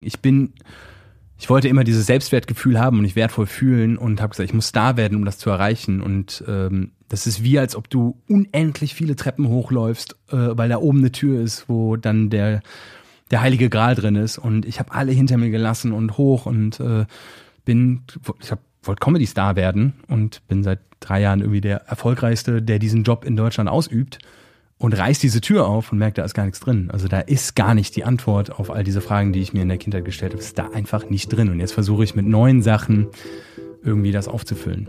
Ich bin, ich wollte immer dieses Selbstwertgefühl haben und mich wertvoll fühlen und habe gesagt, ich muss Star werden, um das zu erreichen. Und ähm, das ist wie, als ob du unendlich viele Treppen hochläufst, äh, weil da oben eine Tür ist, wo dann der der heilige Gral drin ist. Und ich habe alle hinter mir gelassen und hoch und äh, bin, ich hab, wollte Comedy-Star werden und bin seit drei Jahren irgendwie der erfolgreichste, der diesen Job in Deutschland ausübt und reißt diese Tür auf und merkt, da ist gar nichts drin. Also da ist gar nicht die Antwort auf all diese Fragen, die ich mir in der Kindheit gestellt habe, ist da einfach nicht drin. Und jetzt versuche ich mit neuen Sachen irgendwie das aufzufüllen.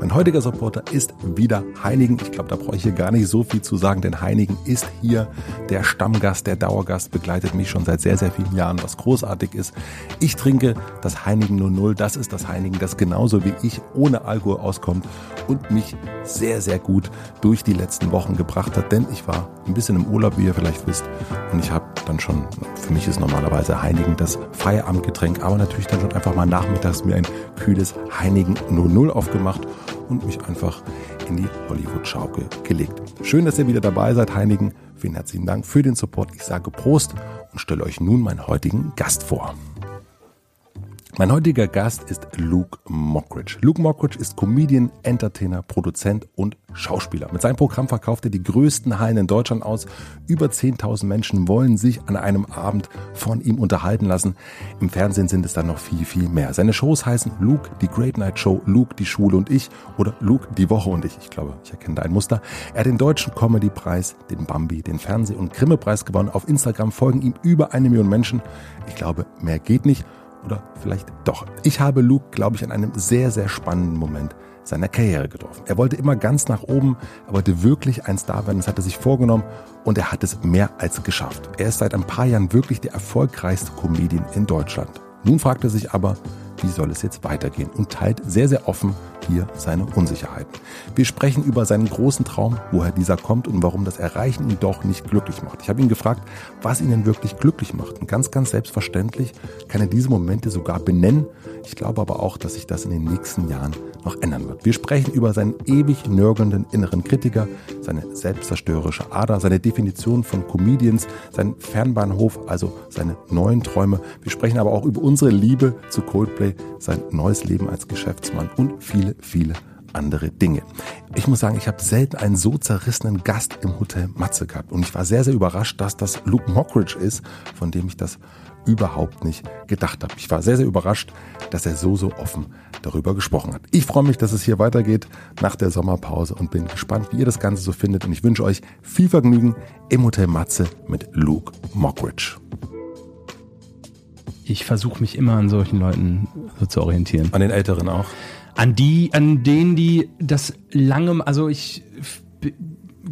Mein heutiger Supporter ist wieder Heinigen. Ich glaube, da brauche ich hier gar nicht so viel zu sagen, denn Heinigen ist hier der Stammgast, der Dauergast, begleitet mich schon seit sehr, sehr vielen Jahren, was großartig ist. Ich trinke das Heinigen 00. Das ist das Heinigen, das genauso wie ich ohne Alkohol auskommt und mich sehr, sehr gut durch die letzten Wochen gebracht hat, denn ich war ein bisschen im Urlaub, wie ihr vielleicht wisst, und ich habe dann schon, für mich ist normalerweise Heinigen das Feierabendgetränk, aber natürlich dann schon einfach mal nachmittags mir ein kühles Heinigen 00 aufgemacht und mich einfach in die Hollywood-Schaukel gelegt. Schön, dass ihr wieder dabei seid, Heinigen. Vielen herzlichen Dank für den Support. Ich sage Prost und stelle euch nun meinen heutigen Gast vor. Mein heutiger Gast ist Luke Mockridge. Luke Mockridge ist Comedian, Entertainer, Produzent und Schauspieler. Mit seinem Programm verkauft er die größten Hallen in Deutschland aus. Über 10.000 Menschen wollen sich an einem Abend von ihm unterhalten lassen. Im Fernsehen sind es dann noch viel, viel mehr. Seine Shows heißen Luke, die Great Night Show, Luke, die Schule und ich oder Luke, die Woche und ich. Ich glaube, ich erkenne da ein Muster. Er hat den Deutschen Comedy-Preis, den Bambi, den Fernseh- und Grimme-Preis gewonnen. Auf Instagram folgen ihm über eine Million Menschen. Ich glaube, mehr geht nicht. Oder vielleicht doch. Ich habe Luke, glaube ich, an einem sehr, sehr spannenden Moment seiner Karriere getroffen. Er wollte immer ganz nach oben, er wollte wirklich ein Star werden, das hat er sich vorgenommen und er hat es mehr als geschafft. Er ist seit ein paar Jahren wirklich der erfolgreichste Comedian in Deutschland. Nun fragt er sich aber, wie soll es jetzt weitergehen und teilt sehr, sehr offen hier seine Unsicherheiten. Wir sprechen über seinen großen Traum, woher dieser kommt und warum das Erreichen ihn doch nicht glücklich macht. Ich habe ihn gefragt, was ihn denn wirklich glücklich macht. Und ganz, ganz selbstverständlich kann er diese Momente sogar benennen. Ich glaube aber auch, dass sich das in den nächsten Jahren noch ändern wird. Wir sprechen über seinen ewig nörgelnden inneren Kritiker, seine selbstzerstörerische Ader, seine Definition von Comedians, seinen Fernbahnhof, also seine neuen Träume. Wir sprechen aber auch über unsere Liebe zu Coldplay, sein neues Leben als Geschäftsmann und viele, viele andere Dinge. Ich muss sagen, ich habe selten einen so zerrissenen Gast im Hotel Matze gehabt und ich war sehr, sehr überrascht, dass das Luke Mockridge ist, von dem ich das überhaupt nicht gedacht habe. Ich war sehr, sehr überrascht, dass er so, so offen darüber gesprochen hat. Ich freue mich, dass es hier weitergeht nach der Sommerpause und bin gespannt, wie ihr das Ganze so findet. Und ich wünsche euch viel Vergnügen im Hotel Matze mit Luke Mockridge. Ich versuche mich immer an solchen Leuten so zu orientieren. An den Älteren auch? An die, an denen, die das lange, also ich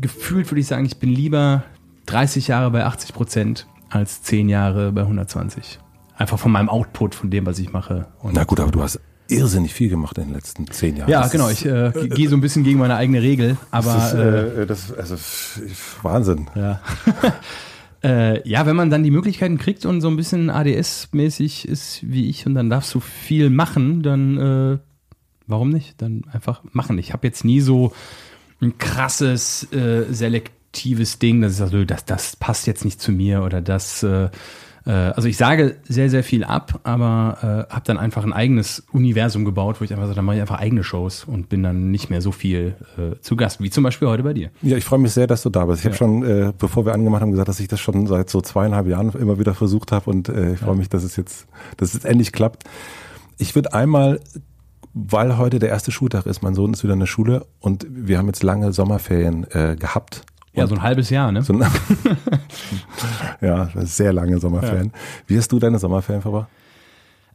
gefühlt würde ich sagen, ich bin lieber 30 Jahre bei 80 Prozent als 10 Jahre bei 120. Einfach von meinem Output, von dem, was ich mache. Und Na gut, aber du hast irrsinnig viel gemacht in den letzten zehn Jahren. Ja, das genau. Ich äh, äh, gehe so ein bisschen gegen meine eigene Regel, aber das ist, äh, das, also, Wahnsinn. Ja. äh, ja, wenn man dann die Möglichkeiten kriegt und so ein bisschen ADS-mäßig ist wie ich und dann darfst du viel machen, dann äh, warum nicht? Dann einfach machen. Ich habe jetzt nie so ein krasses äh, selektives Ding, dass ich sage, das, das passt jetzt nicht zu mir oder das äh, also ich sage sehr, sehr viel ab, aber äh, habe dann einfach ein eigenes Universum gebaut, wo ich einfach sage, dann mache ich einfach eigene Shows und bin dann nicht mehr so viel äh, zu Gast, wie zum Beispiel heute bei dir. Ja, ich freue mich sehr, dass du da bist. Ich ja. habe schon, äh, bevor wir angemacht haben, gesagt, dass ich das schon seit so zweieinhalb Jahren immer wieder versucht habe und äh, ich freue ja. mich, dass es jetzt, dass es endlich klappt. Ich würde einmal weil heute der erste Schultag ist, mein Sohn ist wieder in der Schule und wir haben jetzt lange Sommerferien äh, gehabt ja, so ein halbes Jahr, ne? So ein, ja, sehr lange Sommerferien. Ja. Wie hast du deine Sommerferien verbracht?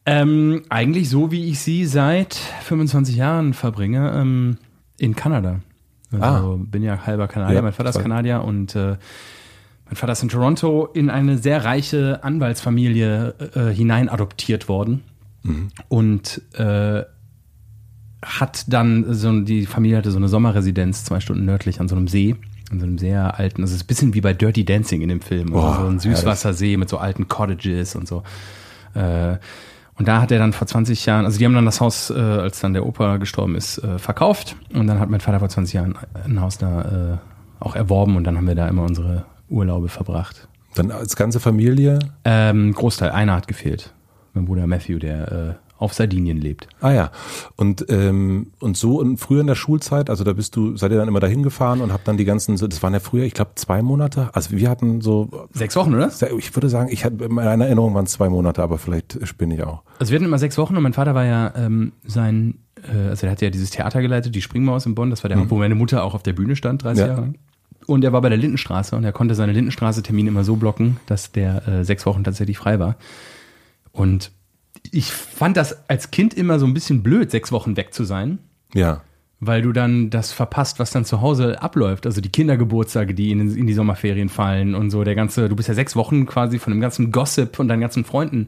Ähm, eigentlich so, wie ich sie seit 25 Jahren verbringe, ähm, in Kanada. Also ah. bin ja halber Kanadier, ja, mein Vater ist Kanadier und äh, Mein Vater ist in Toronto in eine sehr reiche Anwaltsfamilie äh, hinein adoptiert worden mhm. und äh, hat dann so die Familie hatte so eine Sommerresidenz zwei Stunden nördlich an so einem See in so einem sehr alten, das ist ein bisschen wie bei Dirty Dancing in dem Film, also so ein Süßwassersee mit so alten Cottages und so. Äh, und da hat er dann vor 20 Jahren, also die haben dann das Haus, äh, als dann der Opa gestorben ist, äh, verkauft. Und dann hat mein Vater vor 20 Jahren ein Haus da äh, auch erworben und dann haben wir da immer unsere Urlaube verbracht. Dann als ganze Familie? Ähm, Großteil, einer hat gefehlt. Mein Bruder Matthew, der äh, auf Sardinien lebt. Ah ja. Und, ähm, und so und früher in der Schulzeit, also da bist du, seid ihr dann immer dahin gefahren und habt dann die ganzen, das waren ja früher, ich glaube, zwei Monate. Also wir hatten so. Sechs Wochen, oder? Ich würde sagen, ich hatte in meiner Erinnerung waren es zwei Monate, aber vielleicht spinne ich auch. Also wir hatten immer sechs Wochen und mein Vater war ja ähm, sein, äh, also er hat ja dieses Theater geleitet, die Springmaus in Bonn, das war der, mhm. wo meine Mutter auch auf der Bühne stand, 30 ja. Jahre lang. Und er war bei der Lindenstraße und er konnte seine Lindenstraße-Termine immer so blocken, dass der äh, sechs Wochen tatsächlich frei war. Und ich fand das als Kind immer so ein bisschen blöd, sechs Wochen weg zu sein. Ja. Weil du dann das verpasst, was dann zu Hause abläuft. Also die Kindergeburtstage, die in, in die Sommerferien fallen und so. Der ganze, du bist ja sechs Wochen quasi von dem ganzen Gossip und deinen ganzen Freunden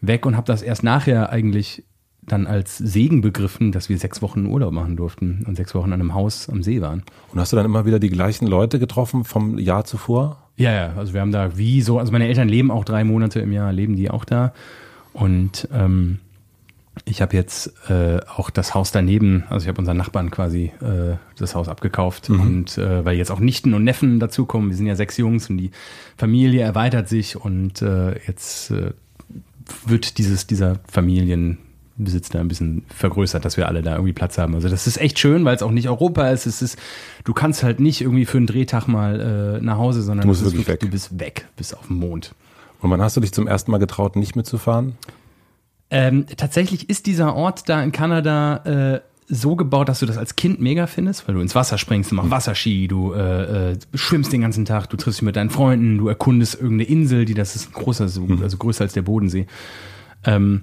weg und hab das erst nachher eigentlich dann als Segen begriffen, dass wir sechs Wochen Urlaub machen durften und sechs Wochen an einem Haus am See waren. Und hast du dann immer wieder die gleichen Leute getroffen vom Jahr zuvor? Ja, ja, also wir haben da wie so, also meine Eltern leben auch drei Monate im Jahr, leben die auch da. Und ähm, ich habe jetzt äh, auch das Haus daneben, also ich habe unseren Nachbarn quasi äh, das Haus abgekauft mhm. und äh, weil jetzt auch Nichten und Neffen dazukommen, wir sind ja sechs Jungs und die Familie erweitert sich und äh, jetzt äh, wird dieses dieser Familienbesitz da ein bisschen vergrößert, dass wir alle da irgendwie Platz haben. Also das ist echt schön, weil es auch nicht Europa ist. Es ist, du kannst halt nicht irgendwie für einen Drehtag mal äh, nach Hause, sondern du, musst wirklich wirklich, du bist weg, bis auf den Mond. Und wann hast du dich zum ersten Mal getraut, nicht mitzufahren? Ähm, tatsächlich ist dieser Ort da in Kanada äh, so gebaut, dass du das als Kind mega findest, weil du ins Wasser springst, du machst Wasserski, du äh, äh, schwimmst den ganzen Tag, du triffst dich mit deinen Freunden, du erkundest irgendeine Insel, die das ist großer, mhm. also größer als der Bodensee. Ähm,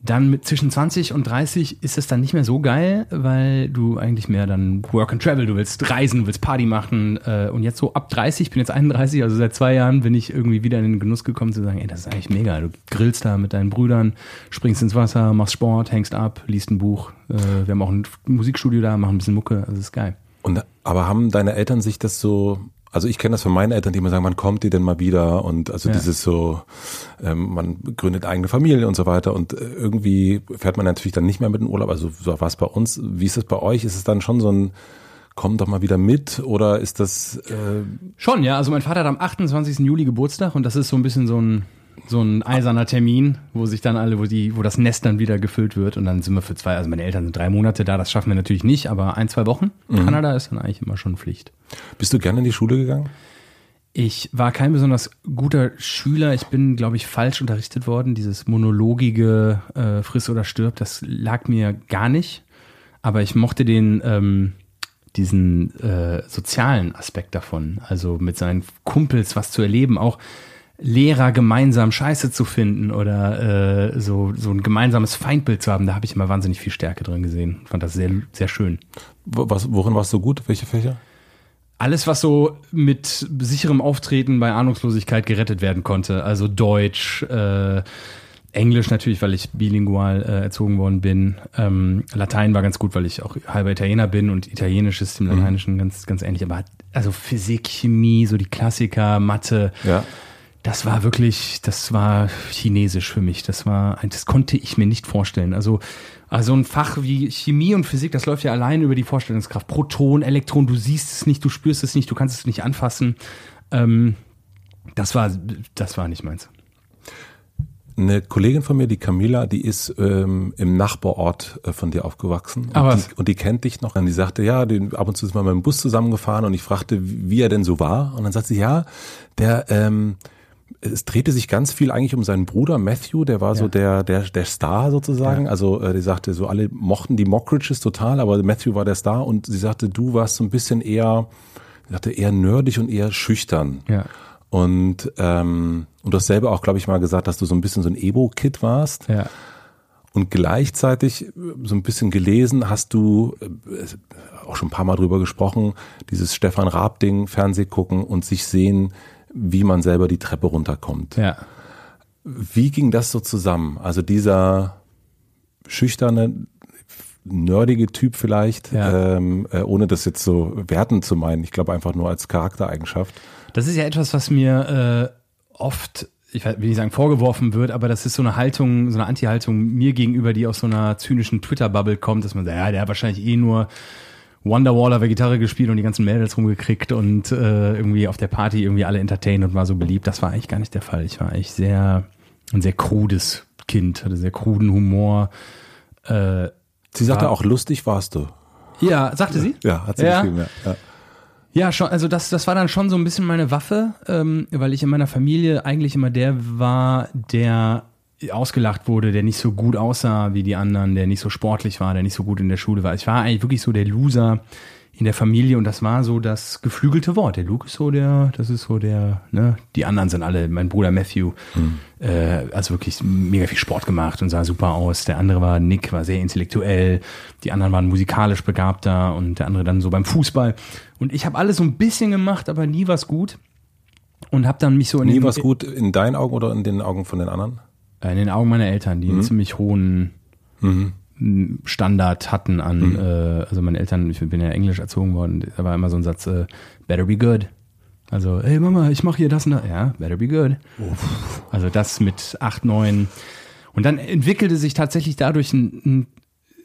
dann mit zwischen 20 und 30 ist es dann nicht mehr so geil, weil du eigentlich mehr dann Work and Travel, du willst reisen, du willst Party machen. Äh, und jetzt so ab 30, ich bin jetzt 31, also seit zwei Jahren bin ich irgendwie wieder in den Genuss gekommen zu sagen, ey, das ist eigentlich mega. Du grillst da mit deinen Brüdern, springst ins Wasser, machst Sport, hängst ab, liest ein Buch. Äh, wir haben auch ein Musikstudio da, machen ein bisschen Mucke, also ist geil. Und aber haben deine Eltern sich das so also ich kenne das von meinen Eltern, die immer sagen, wann kommt die denn mal wieder? Und also ja. dieses so, ähm, man gründet eigene Familie und so weiter. Und äh, irgendwie fährt man natürlich dann nicht mehr mit in Urlaub. Also so war es bei uns. Wie ist es bei euch? Ist es dann schon so ein, komm doch mal wieder mit? Oder ist das... Äh schon, ja. Also mein Vater hat am 28. Juli Geburtstag und das ist so ein bisschen so ein so ein eiserner Termin, wo sich dann alle, wo die, wo das Nest dann wieder gefüllt wird und dann sind wir für zwei, also meine Eltern sind drei Monate da, das schaffen wir natürlich nicht, aber ein, zwei Wochen. Mhm. Kanada ist dann eigentlich immer schon Pflicht. Bist du gerne in die Schule gegangen? Ich war kein besonders guter Schüler. Ich bin, glaube ich, falsch unterrichtet worden. Dieses monologige äh, Friss oder stirb, das lag mir gar nicht. Aber ich mochte den, ähm, diesen äh, sozialen Aspekt davon. Also mit seinen Kumpels was zu erleben. Auch Lehrer gemeinsam Scheiße zu finden oder äh, so, so ein gemeinsames Feindbild zu haben, da habe ich immer wahnsinnig viel Stärke drin gesehen. Fand das sehr, sehr schön. Was, worin warst du gut? Welche Fächer? Alles, was so mit sicherem Auftreten bei Ahnungslosigkeit gerettet werden konnte. Also Deutsch, äh, Englisch natürlich, weil ich bilingual äh, erzogen worden bin. Ähm, Latein war ganz gut, weil ich auch halber Italiener bin und Italienisch ist dem mhm. Lateinischen mhm. ganz, ganz ähnlich. Aber also Physik, Chemie, so die Klassiker, Mathe. Ja das war wirklich, das war chinesisch für mich. Das war, das konnte ich mir nicht vorstellen. Also, also ein Fach wie Chemie und Physik, das läuft ja allein über die Vorstellungskraft. Proton, Elektron, du siehst es nicht, du spürst es nicht, du kannst es nicht anfassen. Ähm, das war, das war nicht meins. Eine Kollegin von mir, die Camila, die ist ähm, im Nachbarort äh, von dir aufgewachsen. Und, Aber die, und die kennt dich noch. Und die sagte, ja, den, ab und zu ist mal mit dem Bus zusammengefahren und ich fragte, wie er denn so war. Und dann sagt sie, ja, der, ähm, es drehte sich ganz viel eigentlich um seinen Bruder Matthew, der war ja. so der, der, der Star sozusagen. Ja. Also äh, die sagte, so alle mochten die Mockridges total, aber Matthew war der Star und sie sagte, du warst so ein bisschen eher, sie sagte, eher nerdig und eher schüchtern. Ja. Und, ähm, und du hast selber auch, glaube ich, mal gesagt, dass du so ein bisschen so ein Ebo-Kid warst. Ja. Und gleichzeitig so ein bisschen gelesen hast du, äh, auch schon ein paar Mal drüber gesprochen, dieses Stefan Raab-Ding, Fernseh gucken und sich sehen, wie man selber die Treppe runterkommt. Ja. Wie ging das so zusammen? Also dieser schüchterne, nerdige Typ vielleicht, Ja. ähm, äh, ohne das jetzt so werten zu meinen. Ich glaube einfach nur als Charaktereigenschaft. Das ist ja etwas, was mir äh, oft, ich will nicht sagen vorgeworfen wird, aber das ist so eine Haltung, so eine Anti-Haltung mir gegenüber, die aus so einer zynischen Twitter-Bubble kommt, dass man sagt, ja, der hat wahrscheinlich eh nur Wonderwall auf der Gitarre gespielt und die ganzen Mädels rumgekriegt und äh, irgendwie auf der Party irgendwie alle entertained und war so beliebt. Das war eigentlich gar nicht der Fall. Ich war eigentlich sehr, ein sehr krudes Kind, hatte sehr kruden Humor. Äh, Sie sagte Ja. auch, lustig warst du. ja, sagte sie? Ja, hat sie Ja. geschrieben, ja. ja. Ja, schon, also das, das war dann schon so ein bisschen meine Waffe, ähm, weil ich in meiner Familie eigentlich immer der war, der ausgelacht wurde, der nicht so gut aussah wie die anderen, der nicht so sportlich war, der nicht so gut in der Schule war. Ich war eigentlich wirklich so der Loser in der Familie und das war so das geflügelte Wort. Der Luke ist so der, das ist so der, ne, die anderen sind alle, mein Bruder Matthew, äh, also wirklich mega viel Sport gemacht und sah super aus. Der andere war Nick, war sehr intellektuell. Die anderen waren musikalisch begabter und der andere dann so beim Fußball. Und ich habe alles so ein bisschen gemacht, aber nie was gut. Und habe dann mich so in Nie was gut in deinen Augen oder in den Augen von den anderen? Äh, in den Augen meiner Eltern, die einen ziemlich hohen Mhm. Standard hatten an, äh, also meine Eltern, ich bin ja englisch erzogen worden, da war immer so ein Satz, äh, better be good. Also, hey Mama, ich mache hier das und das. Ja, better be good. Also das mit acht, neun. Und dann entwickelte sich tatsächlich dadurch ein, ein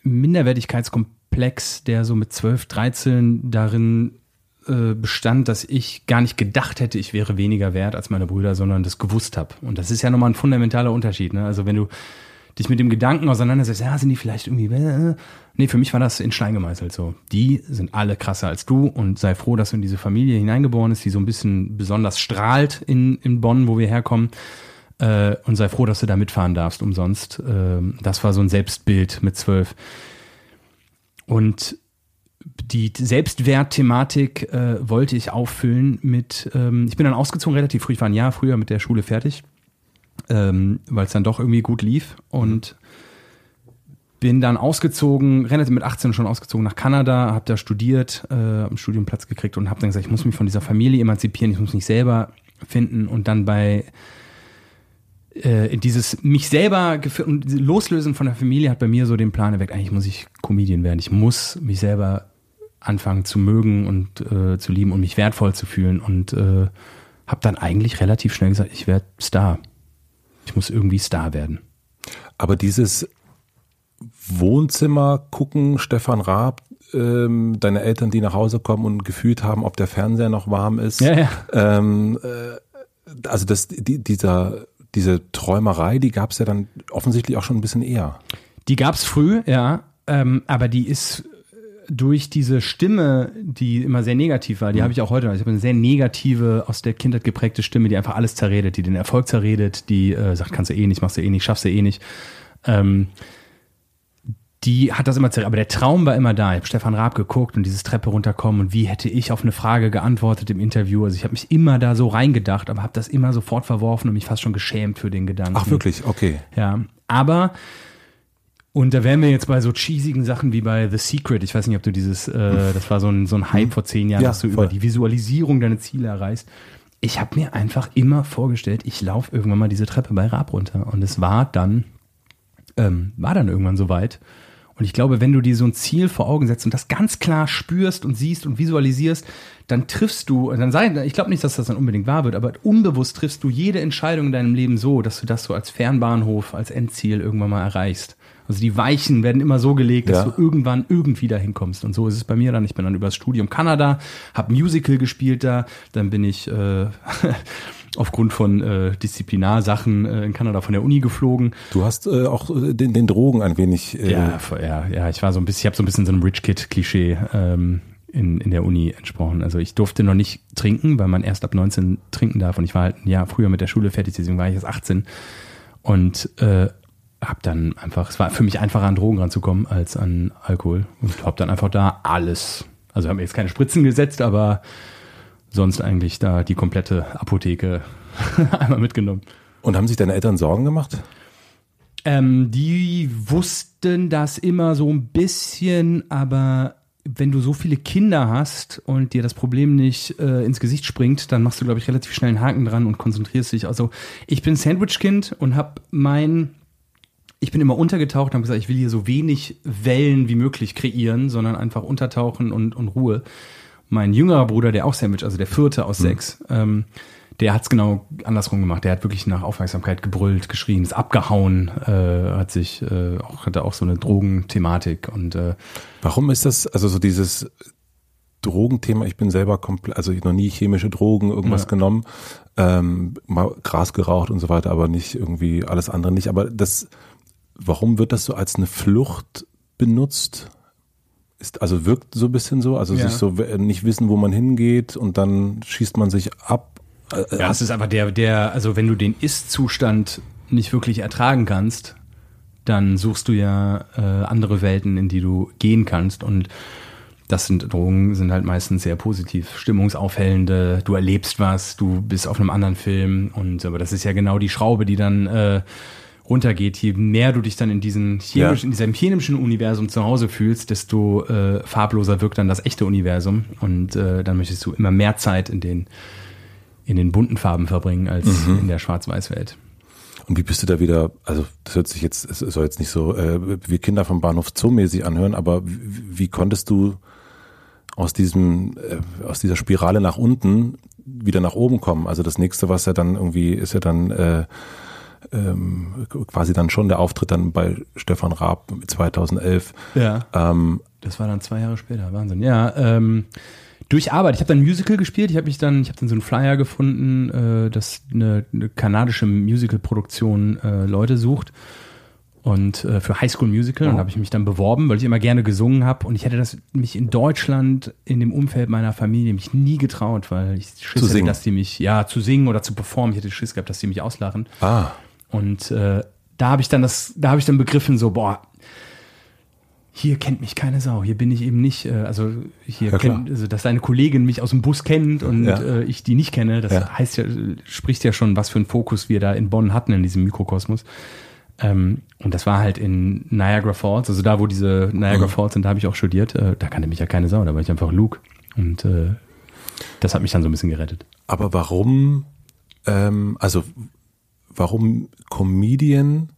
Minderwertigkeitskomplex, der so mit 12, 13 darin äh, bestand, dass ich gar nicht gedacht hätte, ich wäre weniger wert als meine Brüder, sondern das gewusst habe. Und das ist ja nochmal ein fundamentaler Unterschied. Ne? Also wenn du dich mit dem Gedanken auseinandersetzt, ja, sind die vielleicht irgendwie, äh, nee, für mich war das in Stein gemeißelt so. Die sind alle krasser als du und sei froh, dass du in diese Familie hineingeboren bist, die so ein bisschen besonders strahlt in, in Bonn, wo wir herkommen. Äh, und sei froh, dass du da mitfahren darfst umsonst. Ähm, das war so ein Selbstbild mit zwölf. Und die Selbstwertthematik äh, wollte ich auffüllen mit, ähm, ich bin dann ausgezogen relativ früh, ich war ein Jahr früher mit der Schule fertig, ähm, weil es dann doch irgendwie gut lief und bin dann ausgezogen, relativ mit 18 schon ausgezogen nach Kanada, habe da studiert, äh, einen Studienplatz gekriegt und habe dann gesagt, ich muss mich von dieser Familie emanzipieren, ich muss mich selber finden und dann bei äh, dieses mich selber und loslösen von der Familie hat bei mir so den Plan erweckt, eigentlich muss ich Comedian werden. Ich muss mich selber anfangen zu mögen und äh, zu lieben und mich wertvoll zu fühlen und äh, habe dann eigentlich relativ schnell gesagt, ich werde Star. Ich muss irgendwie Star werden. Aber dieses Wohnzimmer gucken, Stefan Raab, ähm, deine Eltern, die nach Hause kommen und gefühlt haben, ob der Fernseher noch warm ist. Ja, ja. Ähm, äh, also das, die, dieser, diese Träumerei, die gab es ja dann offensichtlich auch schon ein bisschen eher. Die gab's früh, ja, ähm, aber die ist durch diese Stimme, die immer sehr negativ war, die habe ich auch heute noch. Ich habe eine sehr negative, aus der Kindheit geprägte Stimme, die einfach alles zerredet, die den Erfolg zerredet, die äh, sagt, kannst du eh nicht, machst du eh nicht, schaffst du eh nicht. Ähm, die hat das immer zerredet. Aber der Traum war immer da. Ich habe Stefan Raab geguckt und dieses Treppe runterkommen und wie hätte ich auf eine Frage geantwortet im Interview. Also ich habe mich immer da so reingedacht, aber habe das immer sofort verworfen und mich fast schon geschämt für den Gedanken. Ach wirklich, okay. Ja, aber und da wären wir jetzt bei so cheesigen Sachen wie bei The Secret. Ich weiß nicht, ob du dieses, äh, das war so ein, so ein Hype vor zehn Jahren, Ja, dass du voll. über die Visualisierung deine Ziele erreichst. Ich habe mir einfach immer vorgestellt, ich laufe irgendwann mal diese Treppe bei Raab runter. Und es war dann, ähm, war dann irgendwann soweit. Und ich glaube, wenn du dir so ein Ziel vor Augen setzt und das ganz klar spürst und siehst und visualisierst, dann triffst du, dann sei, ich glaube nicht, dass das dann unbedingt wahr wird, aber unbewusst triffst du jede Entscheidung in deinem Leben so, dass du das so als Fernbahnhof, als Endziel irgendwann mal erreichst. Also die Weichen werden immer so gelegt, dass Ja. du irgendwann irgendwie dahin kommst. Und so ist es bei mir dann. Ich bin dann übers Studium Kanada, habe Musical gespielt da, dann bin ich äh, aufgrund von äh, Disziplinarsachen äh, in Kanada von der Uni geflogen. Du hast äh, auch äh, den, den Drogen ein wenig. Äh, Ja, ja, ja, ich war so ein bisschen, ich habe so ein bisschen so einem Rich Kid Klischee ähm, in, in der Uni entsprochen. Also ich durfte noch nicht trinken, weil man erst ab 19 trinken darf und ich war halt ein Jahr früher mit der Schule fertig, deswegen war ich erst 18 und äh, habe dann einfach, es war für mich einfacher an Drogen ranzukommen als an Alkohol und habe dann einfach da alles, also haben mir jetzt keine Spritzen gesetzt, aber sonst eigentlich da die komplette Apotheke einmal mitgenommen. Und haben sich deine Eltern Sorgen gemacht? Ähm, die wussten das immer so ein bisschen, aber wenn du so viele Kinder hast und dir das Problem nicht äh, ins Gesicht springt, dann machst du, glaube ich, relativ schnell einen Haken dran und konzentrierst dich. Also ich bin Sandwich-Kind und habe mein, ich bin immer untergetaucht und habe gesagt, ich will hier so wenig Wellen wie möglich kreieren, sondern einfach untertauchen und, und Ruhe. Mein jüngerer Bruder, der auch Sandwich, also der vierte aus mhm. sechs, ähm, der hat's genau andersrum gemacht. Der hat wirklich nach Aufmerksamkeit gebrüllt, geschrien, ist abgehauen, äh, hat sich äh, auch hatte auch so eine Drogenthematik und äh, Warum ist das also so dieses Drogenthema? Ich bin selber komplett, also ich noch nie chemische Drogen irgendwas ja. genommen, ähm, mal Gras geraucht und so weiter, aber nicht irgendwie alles andere nicht. Aber das, warum wird das so als eine Flucht benutzt? Ist, also wirkt so ein bisschen so, also ja. sich so nicht wissen, wo man hingeht und dann schießt man sich ab äh, ja, es ist einfach der, der, also wenn du den Ist-Zustand nicht wirklich ertragen kannst, dann suchst du ja äh, andere Welten, in die du gehen kannst. Und das sind Drogen, sind halt meistens sehr positiv, stimmungsaufhellende, du erlebst was, du bist auf einem anderen Film und aber das ist ja genau die Schraube, die dann äh, runtergeht. Je mehr du dich dann in, diesen chemisch, ja. in diesem chemischen Universum zu Hause fühlst, desto äh, farbloser wirkt dann das echte Universum und äh, dann möchtest du immer mehr Zeit in den in den bunten Farben verbringen als mhm. in der Schwarz-Weiß-Welt. Und wie bist du da wieder, also das hört sich jetzt, es soll jetzt nicht so äh, wie Kinder vom Bahnhof Zoo mäßig anhören, aber wie, wie konntest du aus diesem, äh, aus dieser Spirale nach unten wieder nach oben kommen? Also das nächste, was ja dann irgendwie, ist ja dann äh, ähm, quasi dann schon der Auftritt dann bei Stefan Raab 2011. Ja. Ähm, das war dann zwei Jahre später, Wahnsinn. Ja, ähm, durch Arbeit. Ich habe dann ein Musical gespielt. Ich habe mich dann, ich habe dann so einen Flyer gefunden, äh, dass eine, eine kanadische Musical-Produktion äh, Leute sucht und äh, für Highschool Musical. Und habe ich mich dann beworben, weil ich immer gerne gesungen habe. Und ich hätte das mich in Deutschland in dem Umfeld meiner Familie mich nie getraut, weil ich Schiss zu hatte, dass die mich ja zu singen oder zu performen. Ich hätte Schiss gehabt, dass die mich auslachen. Ah. Und äh, da habe ich dann das, da habe ich dann begriffen, so boah, hier kennt mich keine Sau, hier bin ich eben nicht, äh, also hier ja, kennt, also dass deine Kollegin mich aus dem Bus kennt und ja. äh, ich die nicht kenne, das ja. heißt ja, spricht ja schon, was für einen Fokus wir da in Bonn hatten in diesem Mikrokosmos. Ähm, und das war halt in Niagara Falls, also da, wo diese Niagara mhm. Falls sind, da habe ich auch studiert, äh, da kannte mich ja keine Sau, da war ich einfach Luke. Und äh, das hat mich dann so ein bisschen gerettet. Aber warum, ähm, also warum Comedian